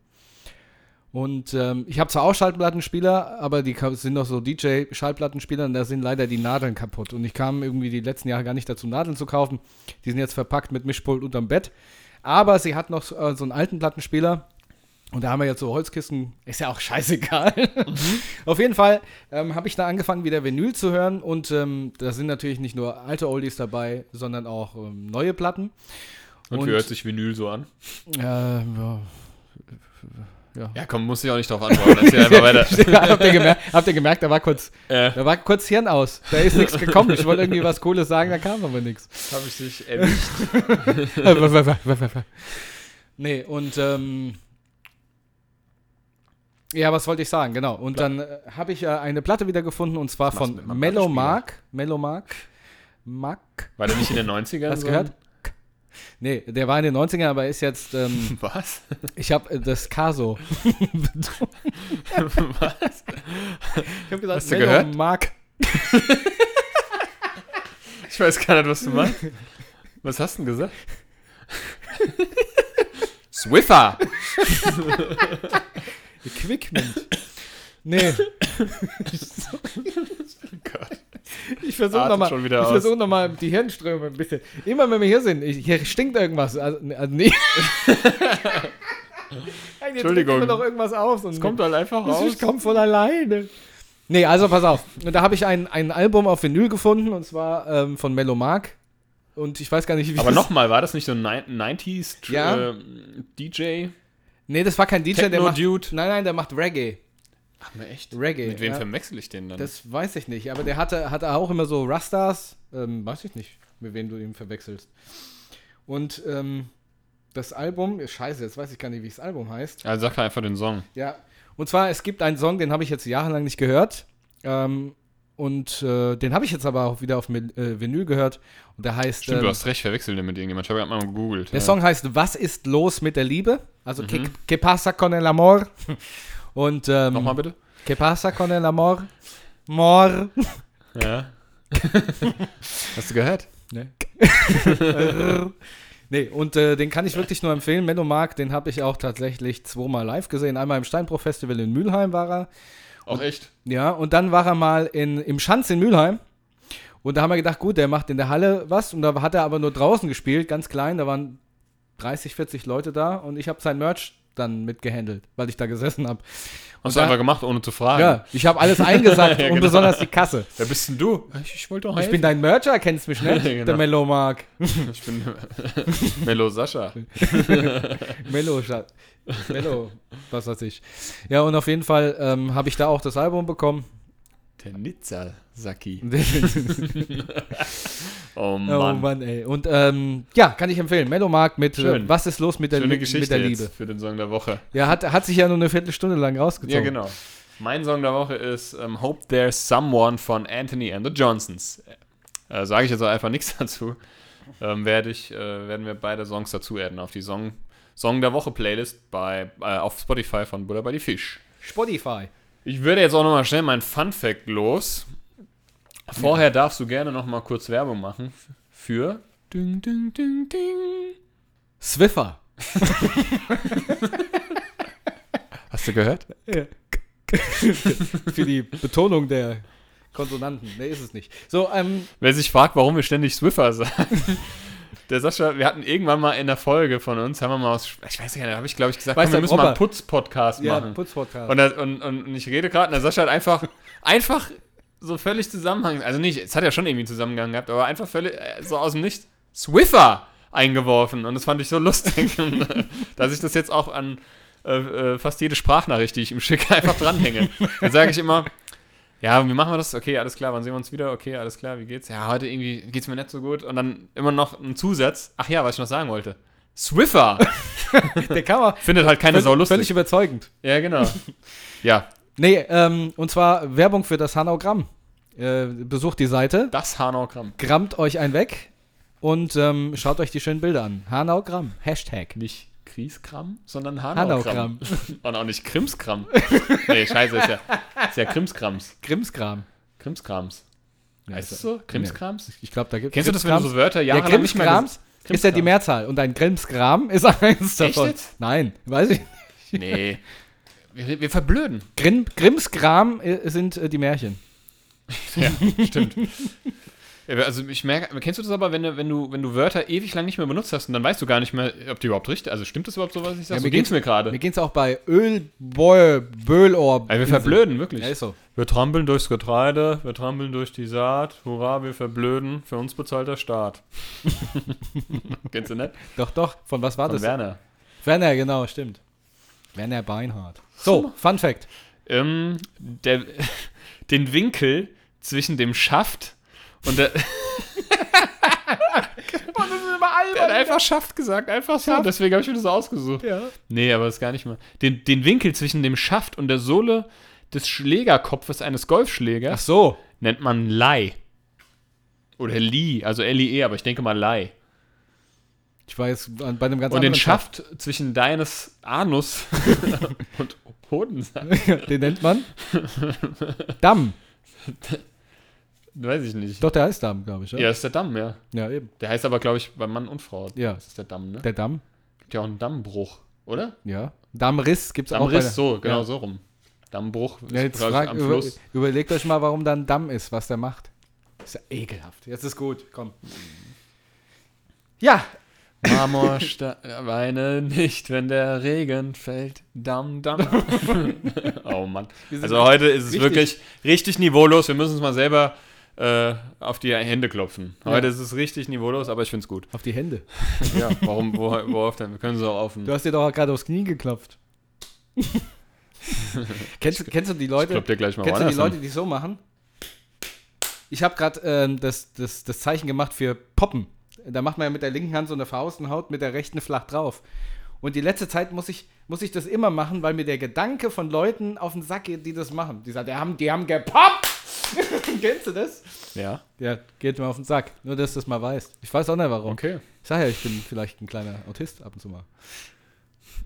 Und ähm, ich habe zwar auch Schallplattenspieler, aber die sind doch so DJ-Schallplattenspieler und da sind leider die Nadeln kaputt. Und ich kam irgendwie die letzten Jahre gar nicht dazu, Nadeln zu kaufen. Die sind jetzt verpackt mit Mischpult unterm Bett. Aber sie hat noch so, äh, so einen alten Plattenspieler. Und da haben wir jetzt so Holzkisten. Ist ja auch scheißegal. Auf jeden Fall ähm, habe ich da angefangen, wieder Vinyl zu hören. Und ähm, da sind natürlich nicht nur alte Oldies dabei, sondern auch ähm, neue Platten. Und, Und- wie hört sich Vinyl so an? Äh, ja. Ja, komm, muss ich auch nicht drauf antworten. Erzähl einfach weiter. habt, ihr gemerkt, habt ihr gemerkt, da war kurz, äh, da war kurz Hirn aus. Da ist nichts gekommen. Ich wollte irgendwie was Cooles sagen, da kam aber nichts. habe ich dich erwischt. nee, und ähm, ja, was wollte ich sagen? Genau. Und dann äh, habe ich äh, eine Platte wieder gefunden und zwar von Mellow? Mark. Mellow Mark. Mark. War der nicht in den 90ern? Hast du so? gehört? Nee, der war in den 90ern, aber ist jetzt, ähm, Was? ich habe äh, das Caso. Was? Ich habe gesagt, Hast du gehört? Mark. Ich weiß gar nicht, was du meinst. Was hast du denn gesagt? Swiffer! Equipment. Nee. Gott. Ich versuche nochmal versuch noch mal die Hirnströme ein bisschen. Immer wenn wir hier sind, ich, hier stinkt irgendwas. Also, also nee. Entschuldigung. Mir doch irgendwas aus. Und Es kommt halt einfach raus. ich komm von alleine. Nee, also pass auf. Da habe ich ein, ein Album auf Vinyl gefunden und zwar ähm, von Mellow Mark. Und ich weiß gar nicht, wie Aber nochmal, war das nicht so ein Ni- 90s tr- Ja. äh, DJ? Nee, das war kein DJ, der macht. Techno-Dude? Nein, nein, der macht Reggae. Ach, echt? Reggae. Mit wem ja. verwechsel ich den dann? Das weiß ich nicht, aber der hatte, hatte auch immer so Rastas. Ähm, weiß ich nicht, mit wem du ihn verwechselst. Und ähm, das Album, scheiße, jetzt weiß ich gar nicht, wie das Album heißt. also sag einfach den Song. Ja, und zwar, es gibt einen Song, den habe ich jetzt jahrelang nicht gehört. Ähm, und äh, den habe ich jetzt aber auch wieder auf Mil- äh, Vinyl gehört. Und der heißt. Stimmt, ähm, du hast recht, verwechselt den mit irgendjemand. Ich habe gerade mal gegoogelt. Der ja. Song heißt Was ist los mit der Liebe? Also Mhm. que, que pasa con el amor? Und ähm, Nochmal bitte? Que pasa con el amor? Mor. Ja. hast du gehört? Ne? nee, und äh, den kann ich wirklich nur empfehlen. Menno Mark, den habe ich auch tatsächlich zweimal live gesehen. Einmal im Steinbruch Festival in Mülheim war er. Auch echt? Ja, und dann war er mal in, im Schanz in Mülheim. Und da haben wir gedacht, gut, der macht in der Halle was. Und da hat er aber nur draußen gespielt, ganz klein. Da waren 30, 40 Leute da. Und ich habe sein Merch dann mitgehandelt, weil ich da gesessen habe. Hast da- du einfach gemacht, ohne zu fragen. Ja, ich habe alles eingesackt Ja, und genau. besonders die Kasse. Wer bist denn du? Ich, ich wollte doch Ich bin dein Mercher, kennst mich, ne? Genau. Der Mellow Mark. ich bin Mello Sascha. Mellow, Schatz. Mellow, was weiß ich. Ja, und auf jeden Fall ähm, habe ich da auch das Album bekommen. Der Nizza Saki. Oh Oh Mann. Mann, ey. Und ähm, ja, kann ich empfehlen. Mellow Mark mit Schön. äh, Was ist los mit der, Schöne Geschichte mit der Liebe? für den Song der Woche. Ja, hat, hat sich ja nur eine Viertelstunde lang rausgezogen. Ja, genau. Mein Song der Woche ist ähm, Hope There's Someone von Anthony and the Johnsons. Äh, Sage ich jetzt auch einfach nichts dazu. Ähm, werde ich, äh, werden wir beide Songs dazu adden auf die Song, Song der Woche Playlist bei, äh, auf Spotify von Buddha bei die Fisch. Spotify. Ich würde jetzt auch nochmal schnell mein Fun Fact los. Vorher darfst du gerne nochmal kurz Werbung machen für. Ding, ding, ding, ding. Swiffer. Hast du gehört? Für die Betonung der Konsonanten. Nee, ist es nicht. So, ähm, Wer sich fragt, warum wir ständig Swiffer sagen. Der Sascha, wir hatten irgendwann mal in der Folge von uns, haben wir mal aus, ich weiß nicht, da habe ich glaube ich gesagt, Weiß komm, wir müssen mal einen. Putz-Podcast ja, machen. Putzpodcast. Und, und, und ich rede gerade und der Sascha hat einfach, einfach so völlig Zusammenhang, also nicht, es hat ja schon irgendwie einen Zusammenhang gehabt, aber einfach völlig äh, so aus dem Nichts Swiffer eingeworfen und das fand ich so lustig, äh, dass ich das jetzt auch an äh, äh, fast jede Sprachnachricht, die ich ihm schicke, einfach dranhänge. Dann sage ich immer, ja, wie machen wir das? Okay, alles klar, wann sehen wir uns wieder? Okay, alles klar, wie geht's? Ja, heute irgendwie geht's mir nicht so gut. Und dann immer noch ein Zusatz. Ach ja, was ich noch sagen wollte. Swiffer der man findet halt keine Sau lustig. völlig überzeugend. Ja, genau. Ja, Nee, ähm, und zwar Werbung für das Hanaugramm. Äh, besucht die Seite, das Hanaugramm. grammt euch ein weg und ähm, schaut euch die schönen Bilder an. Hanaugramm, Hashtag. Nicht Krieskram, sondern Hanaugramm. Hanaugramm. Und auch nicht Krimskram. nee, scheiße, ist ja, ist ja Krimskrams. Grimmskram. Krimskrams. Ja, Heißt es so? Krimskrams? Ich glaube, da gibt Kennst du das, wenn du so Wörter Ja, jahrelang nicht mehr ges- ist ja die. Mehrzahl und ein Grimmskram ist eins davon. jetzt? Nein, weiß ich. nicht. Nee. Wir, wir verblöden. Grimm, Grimmskram äh, sind äh, die Märchen. Ja, stimmt. Ja, Also ich merke, kennst du das aber, wenn du, wenn du, wenn du Wörter ewig lang nicht mehr benutzt hast und dann weißt du gar nicht mehr, ob die überhaupt richtig, also stimmt das überhaupt so, was ich sage? Ja, so mir geht's geht's- mir gerade. Mir geht es auch bei Öl, Boy, Böhlohr. Also wir verblöden, wirklich. Ja, ist so. Wir trampeln durchs Getreide, wir trampeln durch die Saat, hurra, wir verblöden, für uns bezahlt der Staat. Kennst du nicht? Doch, doch. Von was war Von das? Werner. Werner, genau, stimmt. Werner Beinhardt. So, Fun Fact. Ähm, der, den Winkel zwischen dem Schaft und der. Der hat einfach Schaft gesagt, einfach so. Deswegen habe ich mir das ausgesucht. Ja. Nee, aber das ist gar nicht mal. Den, den Winkel zwischen dem Schaft und der Sohle des Schlägerkopfes eines Ach Golfschlägers so. nennt man Lei. Oder Li, also L-I-E, aber ich denke mal Lei. Ich weiß, an- bei einem ganz Und den anderen Schaft zwischen deines Anus und Hodensack. Den nennt man Damm. weiß ich nicht. Doch, der heißt Damm, glaube ich. Ja, Ja, ist der Damm, ja. ja eben. Der heißt aber, glaube ich, bei Mann und Frau. Ja. Das ist der Damm, ne? Der Damm. Gibt ja auch einen Dammbruch, oder? Ja. Dammriss gibt es auch Dammriss, so, genau ja. so rum. Dammbruch Ja, jetzt frag, am über, Fluss. überlegt euch mal, warum da ein Damm ist, was der macht. Ist ja ekelhaft. Jetzt ist gut, komm. Ja, Marmorsteine nicht, wenn der Regen fällt. Dam, dam. oh Mann. Also heute ist es richtig- wirklich richtig niveaulos. Wir müssen uns mal selber äh, auf die Hände klopfen. Heute Ja. ist es richtig niveaulos, aber ich finde es gut. Auf die Hände. Ja, warum, wo, worauf denn? Wir können sie auch auf den. Du hast dir doch gerade aufs Knie geklopft. kennst, du- kennst du die Ich Leute? klopp dir gleich mal Kennst du die Leute, die so machen? Ich habe gerade ähm, das, das, das Zeichen gemacht für Poppen. Da macht man ja mit der linken Hand so eine Faust und haut mit der rechten flach drauf. Und die letzte Zeit muss ich, muss ich das immer machen, weil mir der Gedanke von Leuten auf den Sack geht, die das machen. Die sagen, die haben, die haben gepoppt! Kennst du das? Ja, Ja, geht mir auf den Sack. Nur, dass du das mal weißt. Ich weiß auch nicht warum. okay. Ich sag ja, ich bin vielleicht ein kleiner Autist ab und zu mal.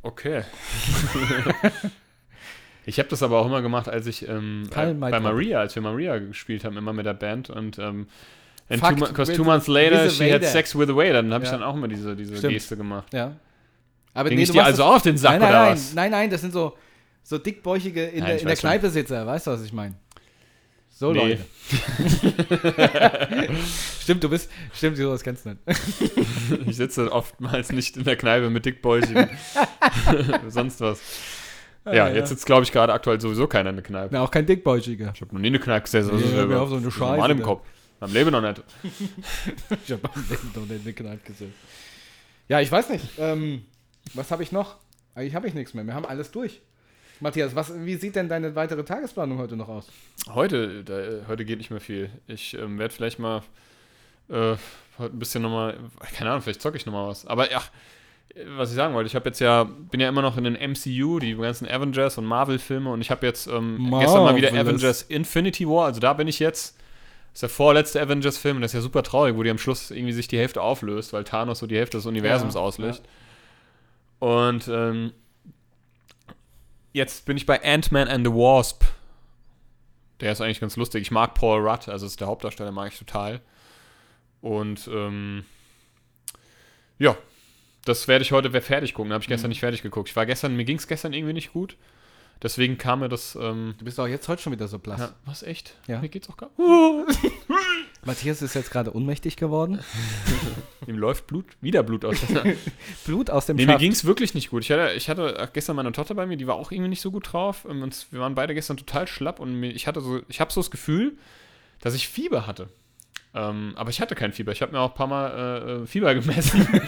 Okay. ich habe das aber auch immer gemacht, als ich ähm, äh, bei. Maria, als wir Maria gespielt haben, immer mit der Band und ähm, and Fucked two, because two months later she had sex with a waiter. Dann habe ich Ja. dann auch immer diese, diese Stimmt. Geste gemacht. Ja. Aber Ging ich du dir also auf den Sack nein, nein, oder nein, was? nein, nein, das sind so, so dickbäuchige in, Nein, der, ich in der. Kneipe Sitzer, weißt du, was ich meine? So Nee. Leute. stimmt, du bist, stimmt, sowas kennst du nicht. Ich sitze oftmals nicht in der Kneipe mit Dickbäuchigen. Sonst was. Ja, jetzt sitzt, glaube ich, gerade aktuell sowieso keiner in der Kneipe. Na, auch kein dickbäuchiger. Ich habe noch nie eine Kneipe gesessen. Nee, ist ja über- auf, so eine Scheiße normal im. Kopf. Am Leben noch nicht. Ich habe am Leben noch nicht in der Kneipe gesehen. Ja, ich weiß nicht. Ähm, was habe ich noch? Eigentlich habe ich nichts mehr. Wir haben alles durch. Matthias, was, wie sieht denn deine weitere Tagesplanung heute noch aus? Heute, da, äh, heute geht nicht mehr viel. Ich ähm, werde vielleicht mal äh, ein bisschen nochmal, keine Ahnung, vielleicht zocke ich nochmal was. Aber ja, was ich sagen wollte, ich habe jetzt ja, bin ja immer noch in den MCU, die ganzen Avengers und Marvel-Filme und ich habe jetzt ähm, gestern mal wieder. Avengers Infinity War, also da bin ich jetzt. Das ist der vorletzte Avengers-Film und das ist ja super traurig, wo die am Schluss irgendwie sich die Hälfte auflöst, weil Thanos so die Hälfte des Universums Ja, auslöst. Und ähm, jetzt bin ich bei Ant-Man and the Wasp. Der ist eigentlich ganz lustig. Ich mag Paul Rudd, also ist der Hauptdarsteller, mag ich total. Und ähm, ja, das werde ich heute fertig gucken. Habe ich gestern Mhm. nicht fertig geguckt. Ich war gestern, mir ging es gestern irgendwie nicht gut. Deswegen kam mir das. Ähm, Du bist auch jetzt heute schon wieder so blass. ja, was echt? Ja. Mir geht's auch gar. Matthias ist jetzt gerade ohnmächtig geworden. Ihm läuft Blut, wieder Blut aus. Blut aus dem Nee, mir Schaft. ging es wirklich nicht gut. Ich hatte, ich hatte gestern meine Tochter bei mir, die war auch irgendwie nicht so gut drauf. Ähm, Und wir waren beide gestern total schlapp und mir, ich hatte so, ich habe so das Gefühl, dass ich Fieber hatte. Ähm, aber ich hatte kein Fieber. Ich habe mir auch ein paar Mal äh, äh, Fieber gemessen.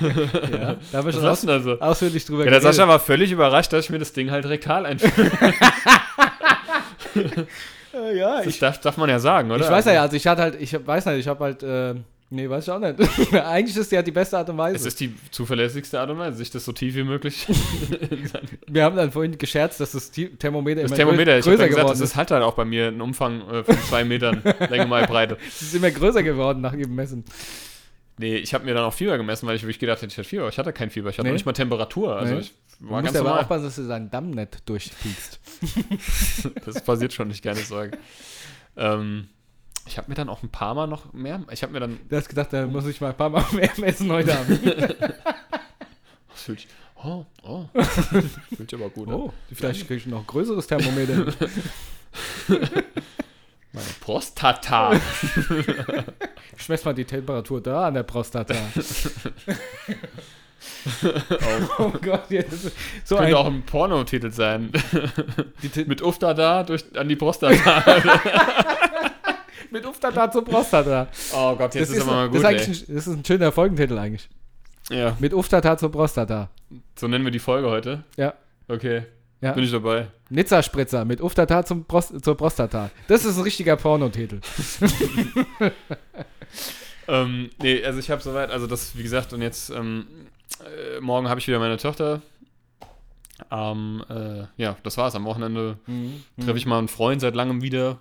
Ja, da wir Was schon aus, also? ausführlich drüber Ja, der Sascha war völlig überrascht, dass ich mir das Ding halt rektal einführe. Äh, ja, Das ich, darf, darf man ja sagen, oder? ich weiß ja, also ich hatte halt, ich weiß nicht, ich habe halt, äh, nee, weiß ich auch nicht. Eigentlich ist die halt die beste Art und Weise. Es ist die zuverlässigste Art und Weise, sich das so tief wie möglich. wir haben dann vorhin gescherzt, dass das Thermometer Das immer Thermometer, grö- ich größer ja gesagt, geworden das ist halt halt auch bei mir ein Umfang äh, von zwei Metern Länge mal Breite. Es ist immer größer geworden nach jedem Messen. Nee, ich habe mir dann auch Fieber gemessen, weil ich wirklich gedacht hätte, ich hätte Fieber. Ich hatte kein Fieber, ich hatte Nee. noch nicht mal Temperatur. Also Nee. ich Du war musst ganz aber aufpassen, dass du deinen Damm nicht durchfliegst. Das passiert schon nicht, keine Sorge. ähm, ich habe mir dann auch ein paar Mal noch mehr. Ich habe mir dann. Du hast gedacht, da muss ich mal ein paar Mal mehr messen heute Abend. Das fühlt sich, oh, oh. fühlt sich aber gut an. Oh, vielleicht kriege ich noch ein größeres Thermometer. Meine Prostata. Ich messe mal die Temperatur da an der Prostata. oh Gott, jetzt ist so ein, Könnte auch ein Pornotitel sein. Mit Ufta da durch, an die Prostata. Mit Uftata zur Prostata. oh Gott, jetzt ist, aber mal das, gut, ist ey. eigentlich ein, das ist ein schöner Folgentitel eigentlich. Ja, Mit Uftata zur Prostata. so nennen wir die Folge heute. Ja. Okay, Ja. bin ich dabei. Nizza-Spritzer mit Uftata zum Prost zur Prostata. Das ist ein richtiger Pornotitel. Ähm, nee, also ich habe soweit, also das, wie gesagt, und jetzt, ähm, äh, morgen habe ich wieder meine Tochter. Ähm, äh, ja, das war's. Am Wochenende treffe ich mal einen Freund seit langem wieder.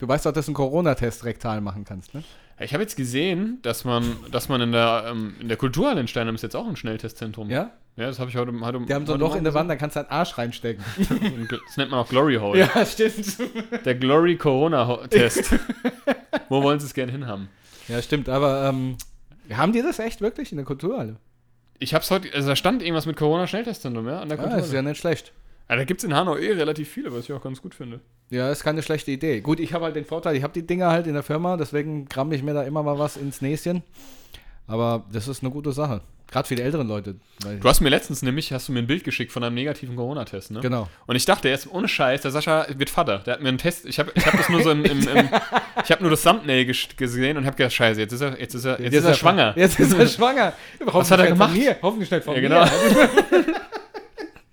Du weißt doch, dass du einen Corona-Test rektal machen kannst, ne? Ich habe jetzt gesehen, dass man, dass man in der, ähm, in der Kulturhalle in Steinheim ist jetzt auch ein Schnelltestzentrum. Ja? Ja, das habe ich heute, heute Die haben so ein Loch in der Wand, da kannst du deinen Arsch reinstecken. Das nennt man auch Glory Hole. ja, stimmt. Der Glory Corona Ho- Test. Wo wollen sie es gerne hinhaben? Ja, stimmt, aber ähm, haben die das echt wirklich in der Kulturhalle? Ich hab's heute, also da stand irgendwas mit Corona Schnelltestzentrum, ja, an der Kulturhalle. Ah, ist ja nicht schlecht. Ja, da gibt es in Hanau eh relativ viele, was ich auch ganz gut finde. Ja, ist keine schlechte Idee. Gut, ich habe halt den Vorteil, ich habe die Dinger halt in der Firma, deswegen kramme ich mir da immer mal was ins Näschen. aber das ist eine gute Sache. Gerade für die älteren Leute. Du hast mir letztens nämlich, hast du mir ein Bild geschickt von einem negativen Corona-Test, ne? genau. Und ich dachte jetzt, ohne Scheiß, der Sascha wird Vater. Der hat mir einen Test, ich habe ich hab das nur so im, im, im ich habe nur das Thumbnail ges- gesehen und habe gedacht, scheiße, jetzt ist er, jetzt ist er, jetzt, ist er schwanger. Jetzt ist er schwanger. Was hat er gemacht? Von mir. Hoffentlich schnell von Ja, mir.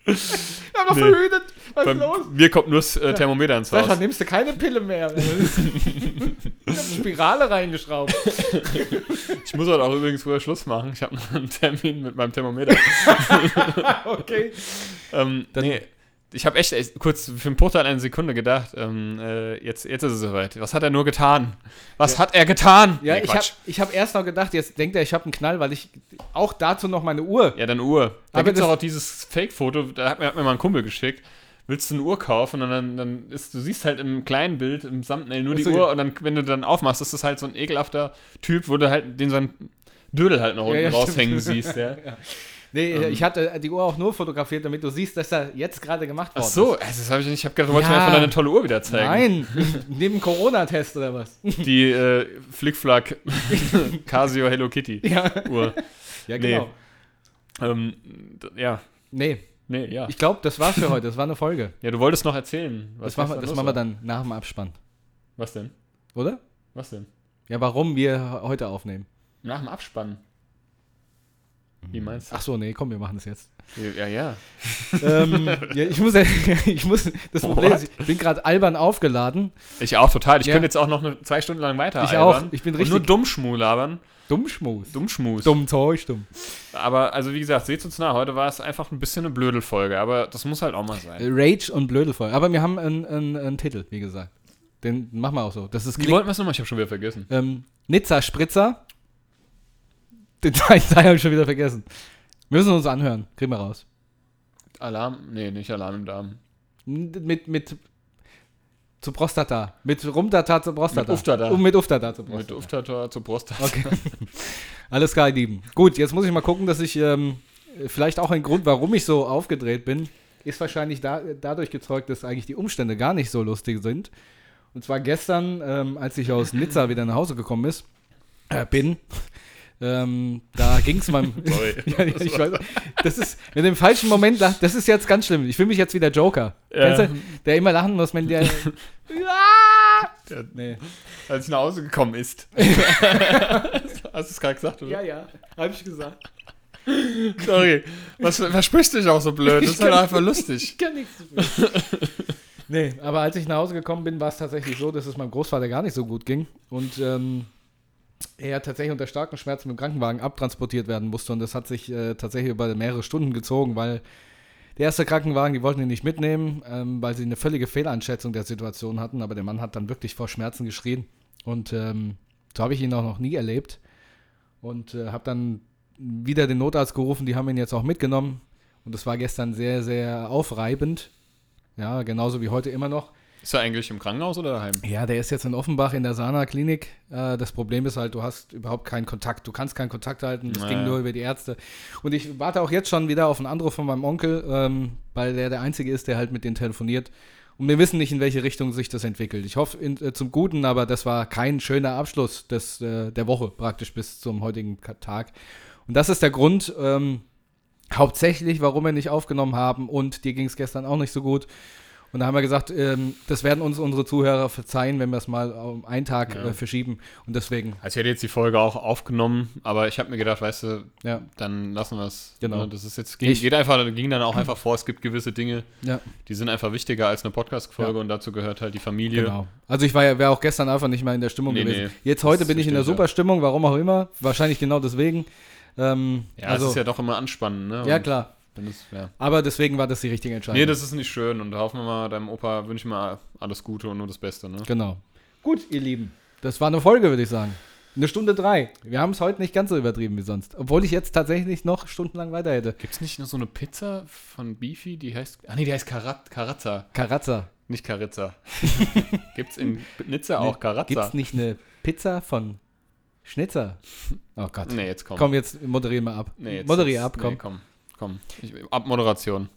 Aber Nee. verhütet. Was Bei ist los? mir kommt nur das äh, Thermometer ins Sascha, Haus. nimmst du keine Pille mehr? ich hab eine Spirale reingeschraubt. Ich muss heute auch übrigens früher Schluss machen. Ich habe noch einen Termin mit meinem Thermometer. Okay. ähm, Dann- nee, ich habe echt, echt kurz für einen Bruchteil einer Sekunde gedacht, ähm, äh, jetzt, jetzt ist es soweit. Was hat er nur getan? Was Ja. hat er getan? Ja, Nee, ich habe ich hab erst noch gedacht, jetzt denkt er, ich habe einen Knall, weil ich auch dazu noch meine Uhr. Ja, dann Uhr. Da gibt es auch dieses Fake-Foto, da hat mir, hat mir mal ein Kumpel geschickt. Willst du eine Uhr kaufen und dann, dann ist, du siehst halt im kleinen Bild, im Thumbnail nur die so, Uhr ja. und dann, wenn du dann aufmachst, ist das halt so ein ekelhafter Typ, wo du halt den sein Dödel halt noch unten ja, raushängen stimmt. siehst, ja. Nee, Ähm. ich hatte die Uhr auch nur fotografiert, damit du siehst, dass er jetzt gerade gemacht Ach worden so, ist. also das habe ich nicht, ich habe gedacht, du wolltest Ja. mir einfach deine tolle Uhr wieder zeigen. Nein, neben Corona-Test oder was? Die äh, Flickflack Casio Hello Kitty Ja, Uhr. ja Nee. genau. Ähm, d- ja, Nee, nee, ja. ich glaube, das war's für heute. Das war eine Folge. Ja, du wolltest noch erzählen. Das, machen, das machen wir dann nach dem Abspann. Was denn? Oder? Was denn? Ja, warum wir heute aufnehmen. Nach dem Abspann. Wie meinst du? Ach so, nee, komm, wir machen das jetzt. Ja, ja. ähm, ja, ich muss, ich muss, das Problem What? ist, ich bin gerade albern aufgeladen. Ich auch total. Ich Ja. könnte jetzt auch noch eine, zwei Stunden lang weiter Ich albern auch. Ich bin und richtig- nur Dummschmu labern. Dummschmus. Dummschmus. Dumm Zeug, dumm. Aber, also wie gesagt, seht uns nach. Heute war es einfach ein bisschen eine Blödelfolge, aber das muss halt auch mal sein. Rage und Blödelvoll. Aber wir haben einen, einen, einen Titel, wie gesagt. Den machen wir auch so. Das ist Wie wollten wir es nochmal? Ich habe schon wieder vergessen. ähm, Nizza Spritzer. Den Teil habe ich schon wieder vergessen. Wir müssen uns anhören. Kriegen wir raus. Alarm? Nee, nicht Alarm im Darm. Mit, mit zu Prostata. Mit Rumdata zu Prostata. Mit Uftata. Und mit Uftata zu Mit Prostata. Uftator zur Brust. Okay. Alles klar, ihr Lieben. Gut, jetzt muss ich mal gucken, dass ich ähm, vielleicht auch ein Grund, warum ich so aufgedreht bin, ist wahrscheinlich da, dadurch gezeugt, dass eigentlich die Umstände gar nicht so lustig sind. Und zwar gestern, ähm, als ich aus Nizza wieder nach Hause gekommen ist, äh, bin, ähm, da ging es meinem. Sorry. ja, ja, ich weiß, das ist, wenn du im falschen Moment lachst, das ist jetzt ganz schlimm. Ich fühle mich jetzt wie der Joker. Ja. Du, der immer lachen muss, wenn der. Der, nee. als ich nach Hause gekommen ist. Hast du es gerade gesagt, oder? Ja, ja, habe ich gesagt. Sorry. Was versprichst du dich auch so blöd? Das ist halt einfach lustig. Ich kann nichts dafür. nee, aber als ich nach Hause gekommen bin, war es tatsächlich so, dass es meinem Großvater gar nicht so gut ging. Und ähm, er tatsächlich unter starken Schmerzen mit dem Krankenwagen abtransportiert werden musste. Und das hat sich äh, tatsächlich über mehrere Stunden gezogen, weil der erste Krankenwagen, die wollten ihn nicht mitnehmen, ähm, weil sie eine völlige Fehleinschätzung der Situation hatten. Aber der Mann hat dann wirklich vor Schmerzen geschrien. Und ähm, so habe ich ihn auch noch nie erlebt. Und äh, habe dann wieder den Notarzt gerufen, die haben ihn jetzt auch mitgenommen. Und das war gestern sehr, sehr aufreibend. Ja, genauso wie heute immer noch. Ist er eigentlich im Krankenhaus oder daheim? Ja, der ist jetzt in Offenbach in der Sana-Klinik. Äh, das Problem ist halt, du hast überhaupt keinen Kontakt. Du kannst keinen Kontakt halten. Das ging Naja. nur über die Ärzte. Und ich warte auch jetzt schon wieder auf einen Anruf von meinem Onkel, ähm, weil der der Einzige ist, der halt mit denen telefoniert. Und wir wissen nicht, in welche Richtung sich das entwickelt. Ich hoffe in, äh, zum Guten, aber das war kein schöner Abschluss des, äh, der Woche praktisch bis zum heutigen Tag. Und das ist der Grund, ähm, hauptsächlich, warum wir nicht aufgenommen haben. Und dir ging es gestern auch nicht so gut. Und da haben wir gesagt, ähm, das werden uns unsere Zuhörer verzeihen, wenn wir es mal um einen Tag Ja. äh, verschieben. Und deswegen, Also ich hätte jetzt die Folge auch aufgenommen, aber ich habe mir gedacht, weißt du, ja, dann lassen wir es. Genau. Ne? Das ist jetzt ging, Ich- geht einfach, ging dann auch einfach vor. Es gibt gewisse Dinge, ja, die sind einfach wichtiger als eine Podcast-Folge Ja. und dazu gehört halt die Familie. genau. Also ich war ja wäre auch gestern einfach nicht mal in der Stimmung Nee, gewesen. nee. Jetzt heute bin ich in der super Stimmung, warum auch immer. Wahrscheinlich genau deswegen. Ähm, Ja, also, es ist ja doch immer anspannend, ne? ja Und klar. Wenn es- ja. Aber deswegen war das die richtige Entscheidung. Nee, das ist nicht schön und da hoffen wir mal, deinem Opa wünsche ich mal alles Gute und nur das Beste, ne? Genau. Gut, ihr Lieben. Das war eine Folge, würde ich sagen. Eine Stunde drei. Wir haben es heute nicht ganz so übertrieben wie sonst. Obwohl ich jetzt tatsächlich noch stundenlang weiter hätte. Gibt es nicht noch so eine Pizza von Beefy, die heißt. Ah nee, die heißt Karat, Karazza, Karazza. nicht Carizza. Gibt's in Nizza auch Karazza? Gibt es nicht eine Pizza von Schnitzer? Oh Gott. Nee, jetzt komm. Komm, jetzt moderier mal ab. Nee, jetzt, moderier ab, komm. Nee, komm. Komm. Ich, Abmoderation.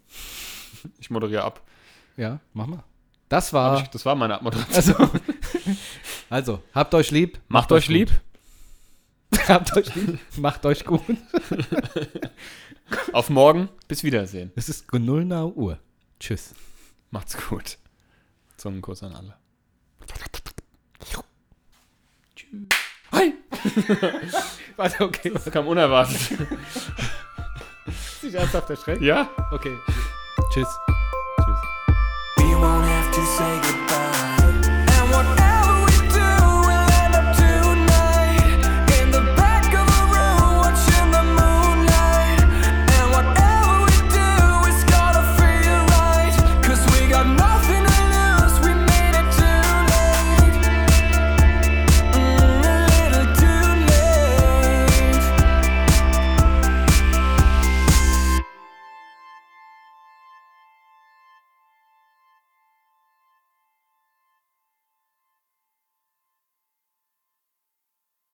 Ich moderiere ab. Ja, mach mal. Das war. Ich, das war meine Abmoderation. Also, also, habt euch lieb. Macht euch gut. lieb. Habt euch lieb. Macht euch gut. Auf morgen. Bis Wiedersehen. Es ist 0 Uhr. Tschüss. Macht's gut. Zungenkuss an alle. Hi! Warte, okay. Das kam unerwartet. Hast dich ernsthaft erschreckt? Ja. Okay. Tschüss. Tschüss.